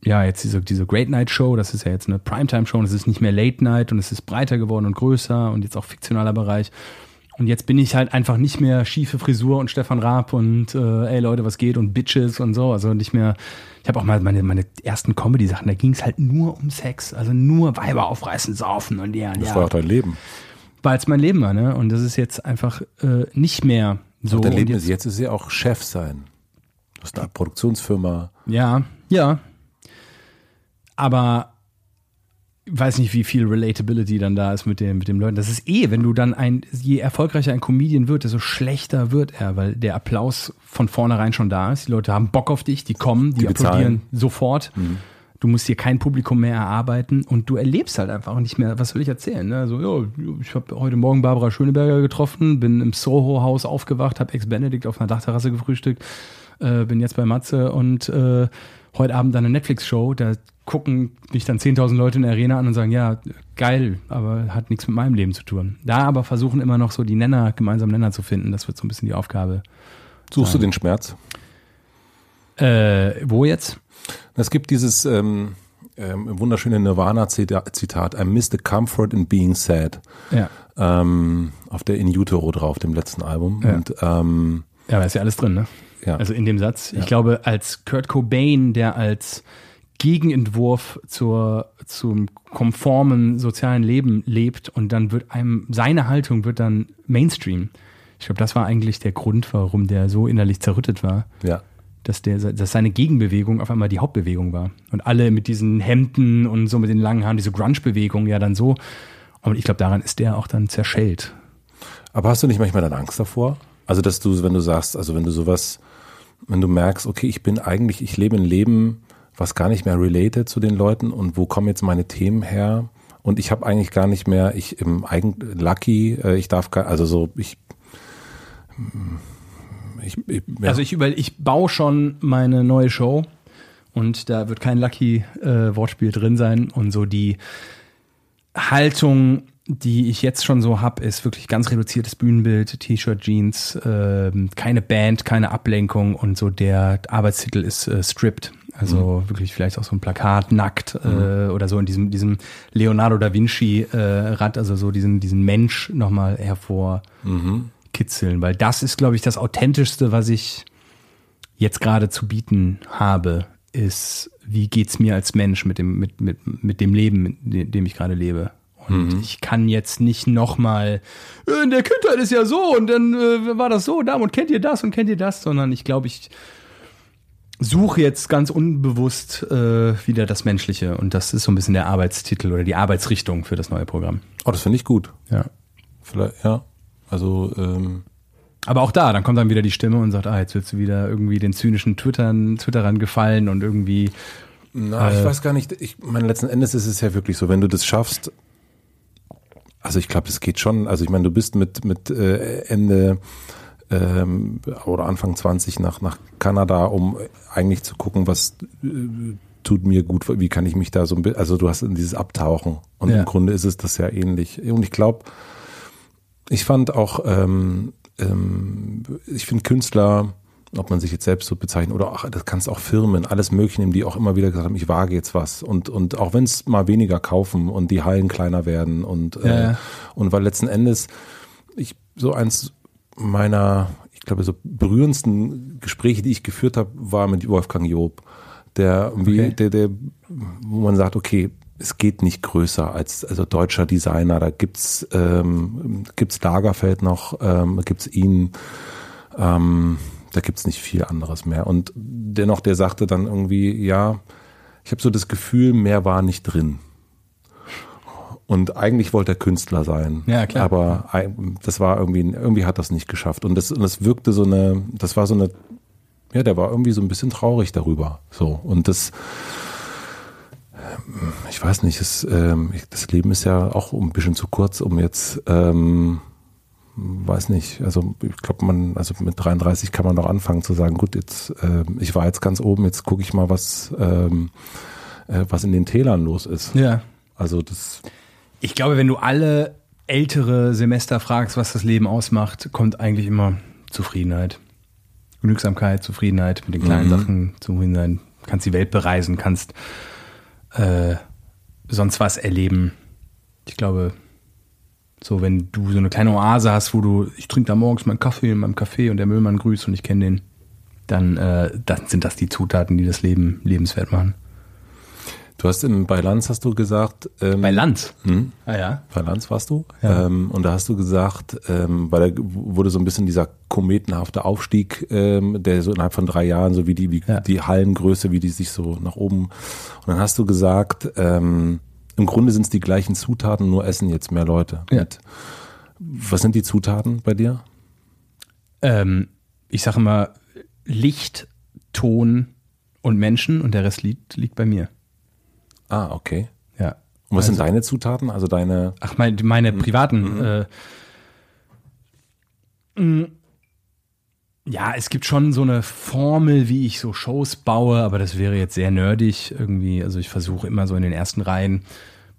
ja, jetzt diese, diese Great Night Show, das ist ja jetzt eine Primetime Show und es ist nicht mehr Late Night und es ist breiter geworden und größer und jetzt auch fiktionaler Bereich. Und jetzt bin ich halt einfach nicht mehr schiefe Frisur und Stefan Raab und äh, ey Leute, was geht und Bitches und so. Also nicht mehr. Ich habe auch mal meine, meine ersten Comedy-Sachen, da ging es halt nur um Sex. Also nur Weiber aufreißen, saufen und ja, Das ja. war auch dein Leben. weil es mein Leben war, ne? Und das ist jetzt einfach äh, nicht mehr so. Und dein Leben jetzt, ist jetzt ist ja auch Chef sein. Du hast eine Produktionsfirma. Ja, ja. Aber weiß nicht, wie viel Relatability dann da ist mit dem, mit dem Leuten. Das ist eh, wenn du dann ein, je erfolgreicher ein Comedian wird, desto schlechter wird er, weil der Applaus von vornherein schon da ist. Die Leute haben Bock auf dich, die kommen, die, Die applaudieren sofort. Du musst dir kein Publikum mehr erarbeiten und du erlebst halt einfach nicht mehr, was will ich erzählen? Ne? Also, ja, ich habe heute Morgen Barbara Schöneberger getroffen, bin im Soho-Haus aufgewacht, habe Ex-Benedict auf einer Dachterrasse gefrühstückt, äh, bin jetzt bei Matze und äh, heute Abend dann eine Netflix-Show, da gucken mich dann 10.000 Leute in der Arena an und sagen, ja, geil, aber hat nichts mit meinem Leben zu tun. Da aber versuchen immer noch so die Nenner, gemeinsamen Nenner zu finden, das wird so ein bisschen die Aufgabe. Suchst du den Schmerz? Äh, wo jetzt? Es gibt dieses ähm, ähm, wunderschöne Nirvana-Zitat, I miss the comfort in being sad. Ja. Ähm, auf der In Utero drauf, dem letzten Album. Ja. Und ähm, Ja, da ist ja alles drin, ne? Ja. Also in dem Satz. Ich glaube, als Kurt Cobain, der als Gegenentwurf zur, zum konformen sozialen Leben lebt und dann wird einem, seine Haltung wird dann Mainstream. Ich glaube, das war eigentlich der Grund, warum der so innerlich zerrüttet war, ja. dass, der, dass seine Gegenbewegung auf einmal die Hauptbewegung war. Und alle mit diesen Hemden und so mit den langen Haaren, diese Grunge-Bewegung ja dann so. Und ich glaube, daran ist der auch dann zerschellt. Aber hast du nicht manchmal dann Angst davor? Also, dass du, wenn du sagst, also wenn du sowas, wenn du merkst, okay, ich bin eigentlich, ich lebe ein Leben, was gar nicht mehr related zu den Leuten und wo kommen jetzt meine Themen her? Und ich habe eigentlich gar nicht mehr, ich im eigen Lucky, äh, ich darf gar, also so, ich, ich, ich ja. Also ich über, ich baue schon meine neue Show und da wird kein Lucky äh, Wortspiel drin sein und so die Haltung, die ich jetzt schon so hab, ist wirklich ganz reduziertes Bühnenbild, T-Shirt, Jeans, ähm, keine Band, keine Ablenkung und so der Arbeitstitel ist äh, Stripped. Also wirklich vielleicht auch so ein Plakat nackt äh, oder so in diesem diesem Leonardo da Vinci äh, also so diesen diesen Mensch nochmal hervor kitzeln, weil das ist, glaube ich, das authentischste, was ich jetzt gerade zu bieten habe, ist, wie geht's mir als Mensch mit dem mit mit mit dem Leben, dem dem ich gerade lebe. Und ich kann jetzt nicht nochmal, in der Kindheit ist ja so und dann äh, war das so, da und kennt ihr das und kennt ihr das, sondern ich glaube, ich suche jetzt ganz unbewusst äh, wieder das Menschliche und das ist so ein bisschen der Arbeitstitel oder die Arbeitsrichtung für das neue Programm. oh, das finde ich gut. Ja. Vielleicht, ja. Also, ähm, Aber auch da, dann kommt dann wieder die Stimme und sagt, ah, jetzt willst du wieder irgendwie den zynischen Twittern, Twitterern gefallen und irgendwie. Na, ich Äh. weiß gar nicht. Ich meine, letzten Endes ist es ja wirklich so, wenn du das schaffst. Also ich glaube, das geht schon. Also ich meine, du bist mit mit äh, Ende ähm, oder Anfang 20 nach nach Kanada, um eigentlich zu gucken, was äh, tut mir gut, wie kann ich mich da so ein bisschen, also du hast dieses Abtauchen und Ja. im Grunde ist es das ja ähnlich. Und ich glaube, ich fand auch, ähm, ähm, ich finde Künstler, ob man sich jetzt selbst so bezeichnet oder auch, das kannst auch Firmen, alles Mögliche nehmen, die auch immer wieder gesagt haben, ich wage jetzt was und und auch wenn es mal weniger kaufen und die Hallen kleiner werden und Ja, äh, ja. und weil letzten Endes ich so eins meiner, ich glaube so berührendsten Gespräche, die ich geführt habe, war mit Wolfgang Job, der irgendwie, Okay. der, der, wo man sagt, okay, es geht nicht größer als also deutscher Designer. Da gibt's ähm, gibt's Lagerfeld noch, ähm, gibt's ihn, ähm, da gibt's nicht viel anderes mehr. Und dennoch, der sagte dann irgendwie, ja, ich habe so das Gefühl, mehr war nicht drin. Und eigentlich wollte er Künstler sein. Ja, klar. Aber das war irgendwie, irgendwie hat das nicht geschafft. Und das, und das wirkte so eine, das war so eine, ja, der war irgendwie so ein bisschen traurig darüber. So. Und das, ähm, ich weiß nicht, es, ähm, das Leben ist ja auch ein bisschen zu kurz, um jetzt, ähm, weiß nicht, also ich glaube, man, also mit 33 kann man noch anfangen zu sagen, gut, jetzt, ähm, ich war jetzt ganz oben, jetzt gucke ich mal, was, ähm, äh, was in den Tälern los ist. Ja. Also das, Ich glaube, wenn du alle ältere Semester fragst, was das Leben ausmacht, kommt eigentlich immer Zufriedenheit. Genügsamkeit, Zufriedenheit mit den kleinen Sachen, zufrieden sein. Kannst die Welt bereisen, kannst äh, sonst was erleben. Ich glaube, so wenn du so eine kleine Oase hast, wo du, ich trinke da morgens meinen Kaffee in meinem Café und der Müllmann grüßt und ich kenne den, dann, äh, dann sind das die Zutaten, die das Leben lebenswert machen. Du hast in, bei Lanz hast du gesagt. Ähm, bei Lanz? Hm? Ah ja. Bei Lanz warst du. Ja. Ähm, und da hast du gesagt, ähm, weil da wurde so ein bisschen dieser kometenhafte Aufstieg, ähm, der so innerhalb von drei Jahren, so wie die, wie ja. die Hallengröße, wie die sich so nach oben. Und dann hast du gesagt, ähm, im Grunde sind es die gleichen Zutaten, nur essen jetzt mehr Leute. Ja. Und was sind die Zutaten bei dir? Ähm, ich sage immer Licht, Ton und Menschen und der Rest liegt, liegt bei mir. Ah, okay. Ja. Und was also, sind deine Zutaten? Also deine. Ach, meine, meine mhm. privaten. Mhm. Äh, ja, es gibt schon so eine Formel, wie ich so Shows baue, aber das wäre jetzt sehr nerdig irgendwie. Also ich versuche immer so in den ersten Reihen,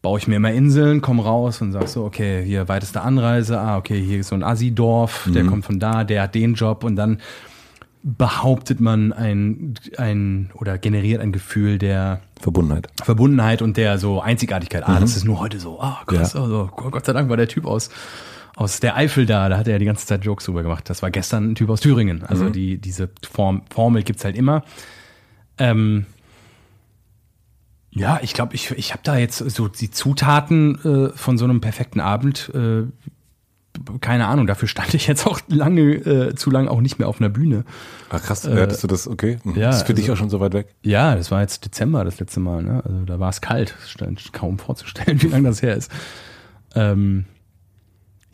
baue ich mir immer Inseln, komme raus und sag so, okay, hier weiteste Anreise, ah, okay, hier ist so ein Assi-Dorf, der mhm. kommt von da, der hat den Job und dann behauptet man ein, ein oder generiert ein Gefühl der Verbundenheit. Verbundenheit und der so Einzigartigkeit. Ah, mhm. das ist nur heute so. Ah, krass, ja. also, Gott sei Dank war der Typ aus aus der Eifel da, da hat er ja die ganze Zeit Jokes drüber gemacht. Das war gestern ein Typ aus Thüringen. Also mhm. die, diese Form, Formel gibt's halt immer. Ähm, ja, ich glaube, ich, ich habe da jetzt so die Zutaten äh, von so einem perfekten Abend, äh, keine Ahnung, dafür stand ich jetzt auch lange, äh, zu lang auch nicht mehr auf einer Bühne. Ach krass, äh, hattest du das, okay? Mhm. Ja, das ist für also, dich auch schon so weit weg? Ja, das war jetzt Dezember das letzte Mal, ne? Also da war es kalt, stand kaum vorzustellen, wie lange das her ist. Ähm,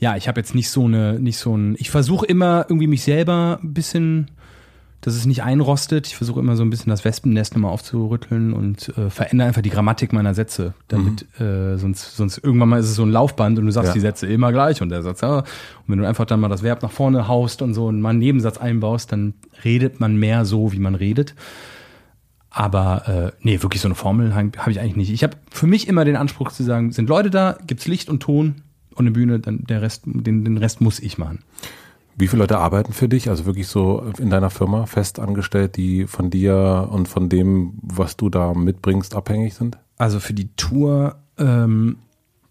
ja, ich habe jetzt nicht so eine, nicht so ein, ich versuche immer irgendwie mich selber ein bisschen dass es nicht einrostet. Ich versuche immer so ein bisschen das Wespennest nochmal aufzurütteln und äh, verändere einfach die Grammatik meiner Sätze, damit mhm. äh, sonst, sonst irgendwann mal ist es so ein Laufband und du sagst ja. die Sätze immer gleich und der Satz, ja. Und wenn du einfach dann mal das Verb nach vorne haust und so und mal einen Nebensatz einbaust, dann redet man mehr so, wie man redet. Aber äh, nee, wirklich so eine Formel habe hab ich eigentlich nicht. Ich habe für mich immer den Anspruch zu sagen, sind Leute da, gibt's Licht und Ton eine Bühne, dann der Rest, den, den Rest muss ich machen. Wie viele Leute arbeiten für dich? Also wirklich so in deiner Firma fest angestellt, die von dir und von dem, was du da mitbringst, abhängig sind? Also für die Tour. Ähm,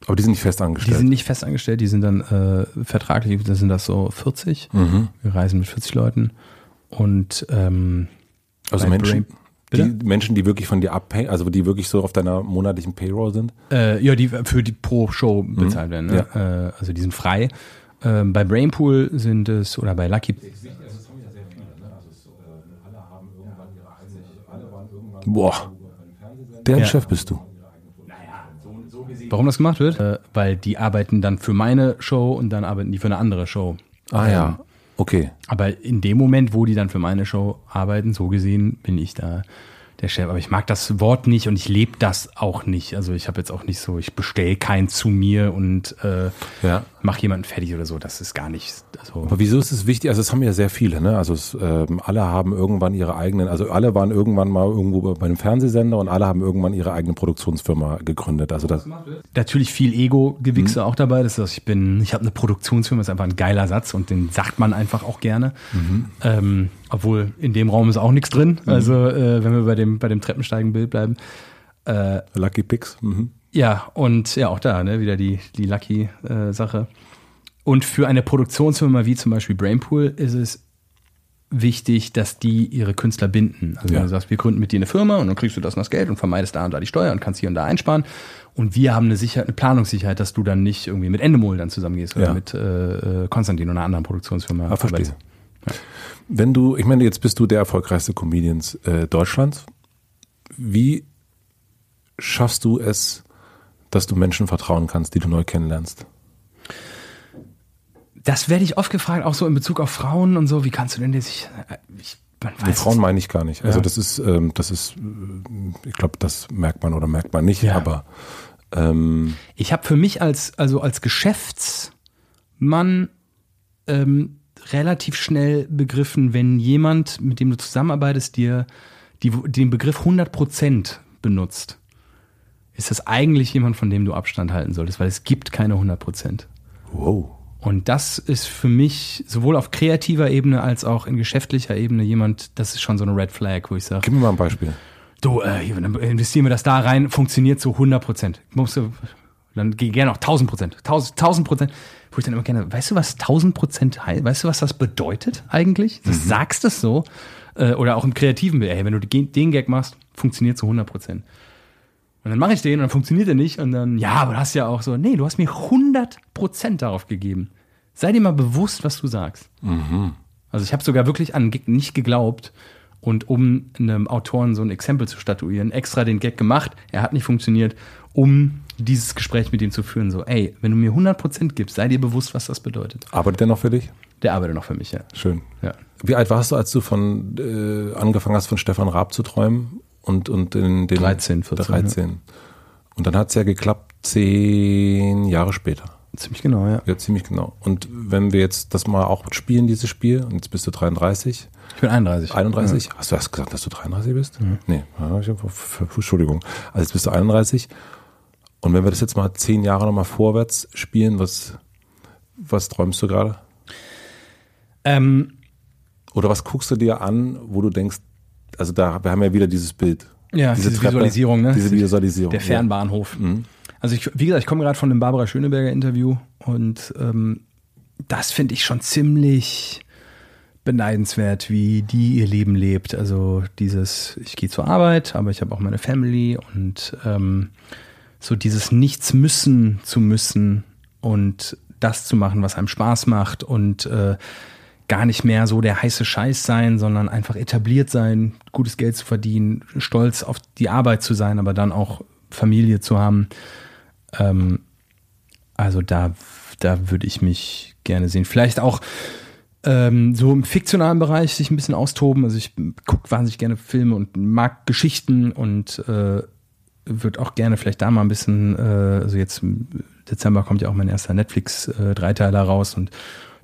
Aber die sind nicht fest angestellt. Die sind nicht fest angestellt, die sind dann äh, vertraglich, da sind das so 40. Mhm. Wir reisen mit 40 Leuten. Und ähm, also Menschen, die Menschen, die wirklich von dir abhängen, also die wirklich so auf deiner monatlichen Payroll sind? Äh, ja, die für die pro Show bezahlt mhm. werden. Ne? Ja. Äh, also die sind frei. Ähm, bei Brainpool sind es, oder bei Lucky. Boah, deren ja. Chef bist du. Warum das gemacht wird? Äh, weil die arbeiten dann für meine Show und dann arbeiten die für eine andere Show. Ah ähm, ja, okay. Aber in dem Moment, wo die dann für meine Show arbeiten, so gesehen, bin ich da der Chef. Aber ich mag das Wort nicht und ich lebe das auch nicht. Also ich habe jetzt auch nicht so, ich bestelle keinen zu mir und äh, ja. Mache jemanden fertig oder so. Das ist gar nicht. Also Aber wieso ist es wichtig? Also es haben ja sehr viele, ne? Also es, äh, alle haben irgendwann ihre eigenen, also alle waren irgendwann mal irgendwo bei einem Fernsehsender und alle haben irgendwann ihre eigene Produktionsfirma gegründet. Also das natürlich viel Ego-Gewichse mhm. auch dabei. Das ist, ich bin, ich habe eine Produktionsfirma, ist einfach ein geiler Satz und den sagt man einfach auch gerne. Mhm. Ähm, obwohl in dem Raum ist auch nichts drin. Mhm. Also äh, wenn wir bei dem, bei dem Treppensteigen-Bild bleiben. Äh, Lucky Picks. Mhm. Ja, und ja, auch da, ne, wieder die, die Lucky-Sache. Äh, und für eine Produktionsfirma wie zum Beispiel Brainpool ist es wichtig, dass die ihre Künstler binden. Also ja. wenn du sagst, wir gründen mit dir eine Firma und dann kriegst du das und das Geld und vermeidest da und da die Steuer und kannst hier und da einsparen. Und wir haben eine Sicherheit, eine Planungssicherheit, dass du dann nicht irgendwie mit Endemol dann zusammengehst oder ja. mit äh, äh Konstantin oder einer anderen Produktionsfirma. Ah, verstehe. Ja. Wenn du, ich meine, jetzt bist du der erfolgreichste Comedians äh, Deutschlands. Wie schaffst du es, dass du Menschen vertrauen kannst, die du neu kennenlernst? Das werde ich oft gefragt, auch so in Bezug auf Frauen und so. Wie kannst du denn das? Ich, ich die Frauen meine ich gar nicht. Also ja. das ist, ähm, das ist, ich glaube, das merkt man oder merkt man nicht. Ja. Aber ähm, ich habe für mich als, also als Geschäftsmann ähm, relativ schnell begriffen, wenn jemand, mit dem du zusammenarbeitest, dir die, den Begriff 100% benutzt, ist das eigentlich jemand, von dem du Abstand halten solltest, weil es gibt keine 100%. Wow. Und das ist für mich sowohl auf kreativer Ebene als auch in geschäftlicher Ebene jemand, das ist schon so eine Red Flag, wo ich sage. Gib mir mal ein Beispiel. Du, äh, investieren wir das da rein, funktioniert zu 100 Prozent. Dann geh gerne auch 1000 Prozent. 1000 Prozent wo ich dann immer gerne, weißt du, was 1000 Prozent heißt? Weißt du, was das bedeutet eigentlich? Du mhm. sagst es so. Äh, oder auch im kreativen, ey, wenn du den Gag machst, funktioniert zu 100 Prozent. Und dann mache ich den und dann funktioniert er nicht. Und dann, ja, aber du hast ja auch so, nee, du hast mir 100% darauf gegeben. Sei dir mal bewusst, was du sagst. Also ich habe sogar wirklich an Gag nicht geglaubt und um einem Autoren so ein Exempel zu statuieren, extra den Gag gemacht, er hat nicht funktioniert, um dieses Gespräch mit ihm zu führen. So, ey, wenn du mir 100% gibst, sei dir bewusst, was das bedeutet. Arbeitet der noch für dich? Der arbeitet noch für mich, ja. Schön. ja. Wie alt warst du, als du von äh, angefangen hast, von Stefan Raab zu träumen? Und, und in den 13, 14, 13. Und dann hat's ja geklappt, zehn Jahre später. Ziemlich genau, ja. Ja, ziemlich genau. Und wenn wir jetzt das mal auch spielen, dieses Spiel, und jetzt bist du 33, Ich bin 31. 31, hast du erst gesagt, dass du 33 bist? Nee, ja, ich hab, Entschuldigung. Also jetzt bist du 31. Und wenn wir das jetzt mal zehn Jahre nochmal vorwärts spielen, was, was träumst du gerade? Ähm, Oder was guckst du dir an, wo du denkst, also da, wir haben ja wieder dieses Bild. Ja, diese Visualisierung, ne? Diese Visualisierung. der Fernbahnhof. Also ich, wie gesagt, ich komme gerade von dem Barbara Schöneberger Interview und ähm, das finde ich schon ziemlich beneidenswert, wie die ihr Leben lebt. Also dieses, ich gehe zur Arbeit, aber ich habe auch meine Family und ähm, so dieses Nichts müssen zu müssen und das zu machen, was einem Spaß macht und äh, gar nicht mehr so der heiße Scheiß sein, sondern einfach etabliert sein, gutes Geld zu verdienen, stolz auf die Arbeit zu sein, aber dann auch Familie zu haben. Ähm, also da, da würde ich mich gerne sehen. Vielleicht auch ähm, so im fiktionalen Bereich sich ein bisschen austoben. Also ich gucke wahnsinnig gerne Filme und mag Geschichten und äh, würde auch gerne vielleicht da mal ein bisschen, äh, also jetzt im Dezember kommt ja auch mein erster Netflix-Dreiteiler raus und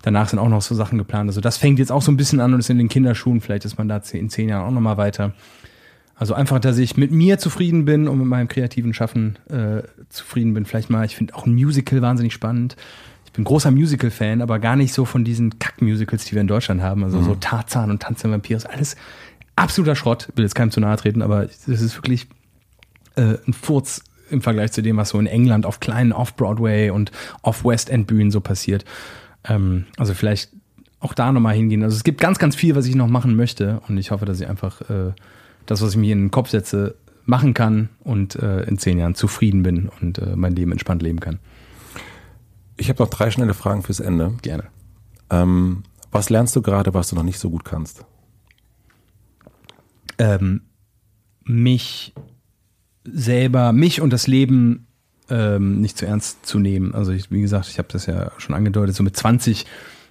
danach sind auch noch so Sachen geplant. Also das fängt jetzt auch so ein bisschen an und ist in den Kinderschuhen. Vielleicht ist man da in zehn Jahren auch nochmal weiter. Also einfach, dass ich mit mir zufrieden bin und mit meinem kreativen Schaffen äh, zufrieden bin. Vielleicht mal, ich finde auch ein Musical wahnsinnig spannend. Ich bin großer Musical-Fan, aber gar nicht so von diesen Kack-Musicals, die wir in Deutschland haben. Also so Tarzan und Tanz der Vampire ist alles absoluter Schrott. Will jetzt keinem zu nahe treten, aber das ist wirklich äh, ein Furz im Vergleich zu dem, was so in England auf kleinen Off-Broadway und Off-West End Bühnen so passiert. Ähm, also vielleicht auch da nochmal hingehen. Also es gibt ganz, ganz viel, was ich noch machen möchte und ich hoffe, dass ich einfach äh, das, was ich mir in den Kopf setze, machen kann und äh, in zehn Jahren zufrieden bin und äh, mein Leben entspannt leben kann. Ich habe noch drei schnelle Fragen fürs Ende. Gerne. Ähm, was lernst du gerade, was du noch nicht so gut kannst? ähm, mich selber, mich und das Leben ähm, nicht zu ernst zu nehmen. Also ich, wie gesagt, ich habe das ja schon angedeutet, so mit 20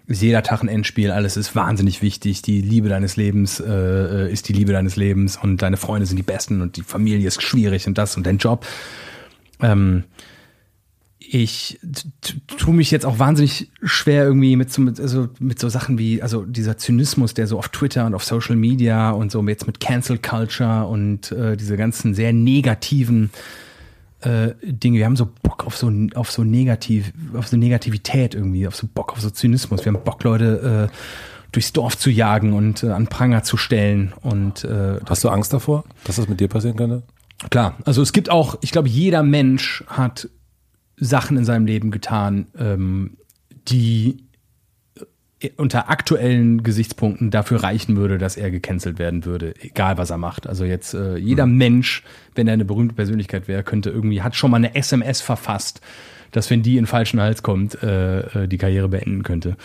ist jeder Tag ein Endspiel, alles ist wahnsinnig wichtig, die Liebe deines Lebens äh, ist die Liebe deines Lebens und deine Freunde sind die besten und die Familie ist schwierig und das und dein Job. Ähm, ich tue mich jetzt auch wahnsinnig schwer irgendwie mit so, mit, also mit so Sachen wie, also dieser Zynismus, der so auf Twitter und auf Social Media und so jetzt mit Cancel Culture und äh, diese ganzen sehr negativen äh, Dinge. Wir haben so Bock auf so, auf so negativ, auf so Negativität irgendwie, auf so Bock auf so Zynismus. Wir haben Bock, Leute äh, durchs Dorf zu jagen und äh, an Pranger zu stellen und äh, Hast du Angst davor, dass das mit dir passieren könnte? Klar, also es gibt auch, ich glaube, jeder Mensch hat Sachen in seinem Leben getan, ähm, die unter aktuellen Gesichtspunkten dafür reichen würde, dass er gecancelt werden würde, egal was er macht. Also jetzt äh, jeder Mensch, wenn er eine berühmte Persönlichkeit wäre, könnte irgendwie, hat schon mal eine SMS verfasst, dass wenn die in falschen Hals kommt, äh, äh, die Karriere beenden könnte.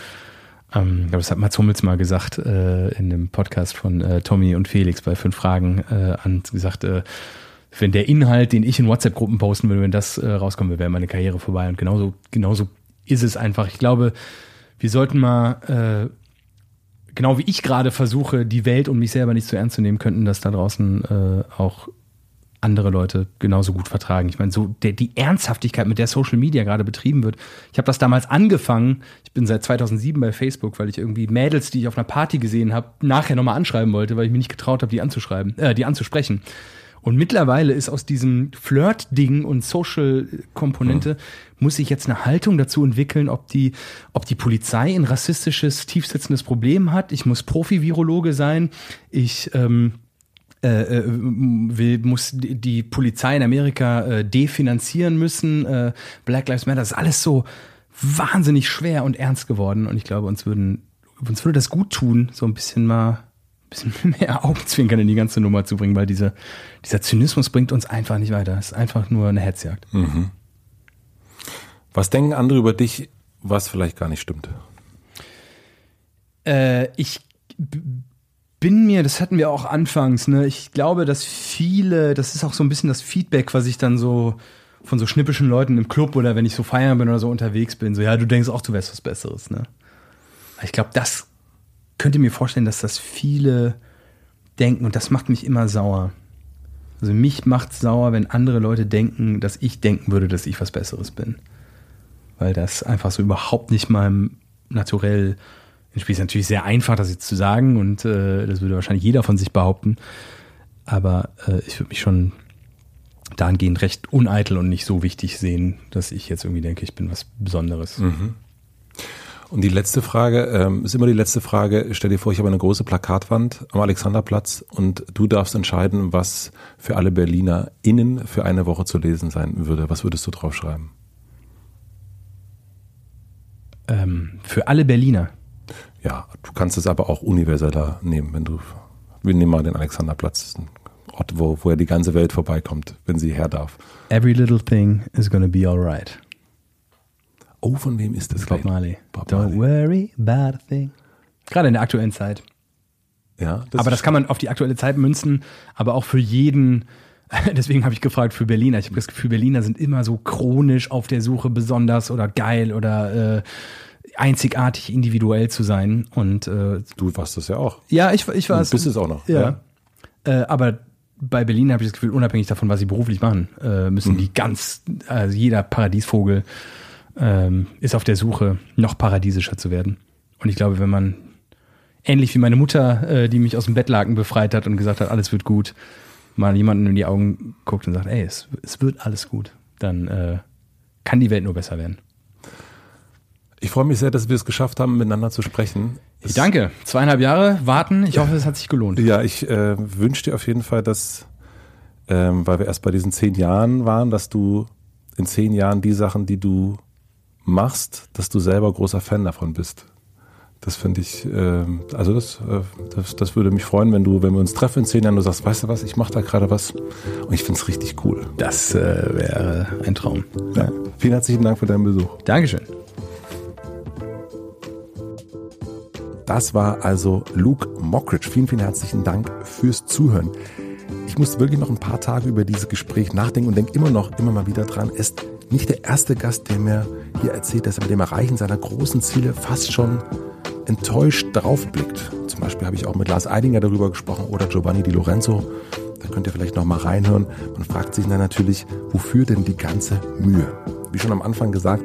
Ähm, ich glaube, das hat Mats Hummels mal gesagt äh, in dem Podcast von äh, Tommy und Felix bei fünf Fragen äh, an gesagt, äh, wenn der Inhalt, den ich in WhatsApp-Gruppen posten würde, wenn das äh, rauskommen würde, wäre meine Karriere vorbei. Und genauso, genauso ist es einfach. Ich glaube, wir sollten mal, äh, genau wie ich gerade versuche, die Welt und mich selber nicht zu ernst zu nehmen, könnten das da draußen äh, auch andere Leute genauso gut vertragen. Ich meine, so der, die Ernsthaftigkeit, mit der Social Media gerade betrieben wird. Ich habe das damals angefangen. Ich bin seit 2007 bei Facebook, weil ich irgendwie Mädels, die ich auf einer Party gesehen habe, nachher nochmal anschreiben wollte, weil ich mir nicht getraut habe, die anzuschreiben, äh, die anzusprechen. Und mittlerweile ist aus diesem Flirt-Ding und Social-Komponente muss ich jetzt eine Haltung dazu entwickeln, ob die, ob die Polizei ein rassistisches, tiefsitzendes Problem hat. Ich muss Profi-Virologe sein. Ich ähm, äh, äh, will, muss die die Polizei in Amerika äh, definanzieren müssen. Äh, Black Lives Matter, das ist alles so wahnsinnig schwer und ernst geworden. Und ich glaube, uns würden, uns würde das gut tun, so ein bisschen mal bisschen mehr Augenzwinkern in die ganze Nummer zu bringen, weil diese, dieser Zynismus bringt uns einfach nicht weiter. Es ist einfach nur eine Hetzjagd. Mhm. Was denken andere über dich, was vielleicht gar nicht stimmt? Äh, ich bin mir, das hatten wir auch anfangs, ne, ich glaube, dass viele, das ist auch so ein bisschen das Feedback, was ich dann so von so schnippischen Leuten im Club oder wenn ich so feiern bin oder so unterwegs bin, so, ja, du denkst auch, du wärst was Besseres, ne? Ich glaube, das könnte mir vorstellen, dass das viele denken und das macht mich immer sauer. Also mich macht sauer, wenn andere Leute denken, dass ich denken würde, dass ich was Besseres bin. Weil das einfach so überhaupt nicht meinem Naturell entspricht. Ist natürlich sehr einfach, das jetzt zu sagen und äh, das würde wahrscheinlich jeder von sich behaupten. Aber äh, ich würde mich schon dahingehend recht uneitel und nicht so wichtig sehen, dass ich jetzt irgendwie denke, ich bin was Besonderes. Mhm. Und die letzte Frage, ähm, ist immer die letzte Frage, stell dir vor, ich habe eine große Plakatwand am Alexanderplatz und du darfst entscheiden, was für alle Berliner innen für eine Woche zu lesen sein würde. Was würdest du draufschreiben? Ähm, für alle Berliner? Ja, du kannst es aber auch universeller nehmen, wenn du, wir nehmen mal den Alexanderplatz, ein Ort, wo, wo ja die ganze Welt vorbeikommt, wenn sie her darf. Every little thing is gonna be alright. Oh, von wem ist das? Bob Marley. Bob Don't worry about a thing. Gerade in der aktuellen Zeit. Ja. Das aber das kann man auf die aktuelle Zeit münzen, aber auch für jeden. Deswegen habe ich gefragt für Berliner. Ich habe das Gefühl, Berliner sind immer so chronisch auf der Suche, besonders oder geil oder äh, einzigartig individuell zu sein. Und äh, du warst das ja auch. Ja, ich, ich war es. Du bist es auch noch. Ja. ja. Äh, aber bei Berlin habe ich das Gefühl, unabhängig davon, was sie beruflich machen, äh, müssen mhm. die ganz, also jeder Paradiesvogel ähm, ist auf der Suche, noch paradiesischer zu werden. Und ich glaube, wenn man ähnlich wie meine Mutter, äh, die mich aus dem Bettlaken befreit hat und gesagt hat, alles wird gut, mal jemanden in die Augen guckt und sagt, ey, es, es wird alles gut, dann äh, kann die Welt nur besser werden. Ich freue mich sehr, dass wir es geschafft haben, miteinander zu sprechen. Ich danke. Zweieinhalb Jahre warten. Ich hoffe, es hat sich gelohnt. Ja, ich äh, wünsche dir auf jeden Fall, dass, ähm, weil wir erst bei diesen zehn Jahren waren, dass du in zehn Jahren die Sachen, die du machst, dass du selber großer Fan davon bist. Das finde ich, äh, also das, äh, das, das würde mich freuen, wenn du, wenn wir uns treffen in zehn Jahren, du sagst, weißt du was, ich mache da gerade was und ich finde es richtig cool. Das äh, wäre ein Traum. Ja. Vielen herzlichen Dank für deinen Besuch. Dankeschön. Das war also Luke Mockridge. Vielen, vielen herzlichen Dank fürs Zuhören. Ich musste wirklich noch ein paar Tage über dieses Gespräch nachdenken und denke immer noch, immer mal wieder dran. Er ist nicht der erste Gast, der mir hier erzählt, dass er mit dem Erreichen seiner großen Ziele fast schon enttäuscht draufblickt. Zum Beispiel habe ich auch mit Lars Eidinger darüber gesprochen oder Giovanni Di Lorenzo. Da könnt ihr vielleicht noch mal reinhören. Man fragt sich dann natürlich, wofür denn die ganze Mühe? Wie schon am Anfang gesagt,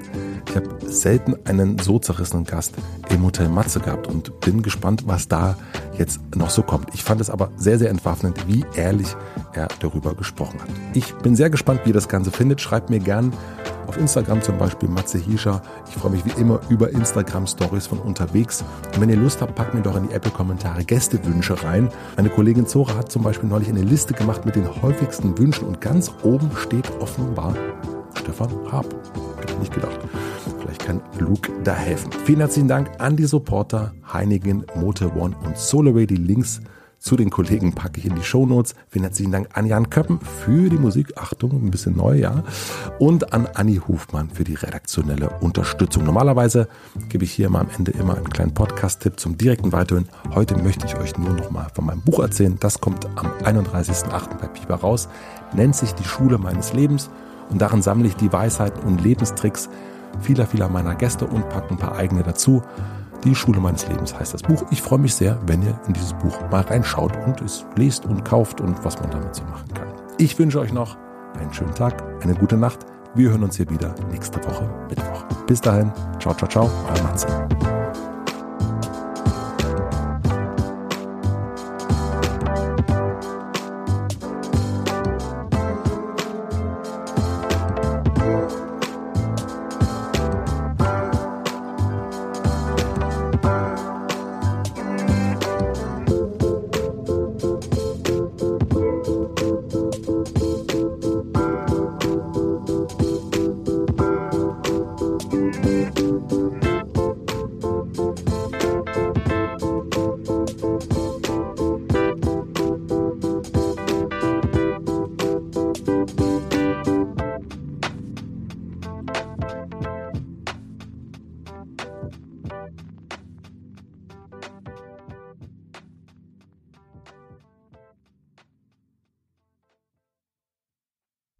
ich habe selten einen so zerrissenen Gast im Hotel Matze gehabt und bin gespannt, was da jetzt noch so kommt. Ich fand es aber sehr, sehr entwaffnend, wie ehrlich er darüber gesprochen hat. Ich bin sehr gespannt, wie ihr das Ganze findet. Schreibt mir gern auf Instagram zum Beispiel Matze Hiescher. Ich freue mich wie immer über Instagram-Stories von unterwegs. Und wenn ihr Lust habt, packt mir doch in die Apple-Kommentare Gästewünsche rein. Meine Kollegin Zora hat zum Beispiel neulich eine Liste gemacht mit den häufigsten Wünschen und ganz oben steht offenbar Stefan Raab. Hätte ich nicht gedacht. Vielleicht kann Luke da helfen. Vielen herzlichen Dank an die Supporter Heinigen, Motor One und SolarWay. Die Links zu den Kollegen packe ich in die Show Notes. Vielen herzlichen Dank an Jan Köppen für die Musik. Achtung, ein bisschen neu, ja. Und an Anni Hofmann für die redaktionelle Unterstützung. Normalerweise gebe ich hier mal am Ende immer einen kleinen Podcast-Tipp zum direkten Weiterhören. Heute möchte ich euch nur noch mal von meinem Buch erzählen. Das kommt am 31.08. bei Piper raus. Nennt sich Die Schule meines Lebens. Und darin sammle ich die Weisheiten und Lebenstricks vieler, vieler meiner Gäste und packe ein paar eigene dazu. Die Schule meines Lebens heißt das Buch. Ich freue mich sehr, wenn ihr in dieses Buch mal reinschaut und es lest und kauft und was man damit so machen kann. Ich wünsche euch noch einen schönen Tag, eine gute Nacht. Wir hören uns hier wieder nächste Woche Mittwoch. Bis dahin, ciao, ciao, ciao, euer Matze.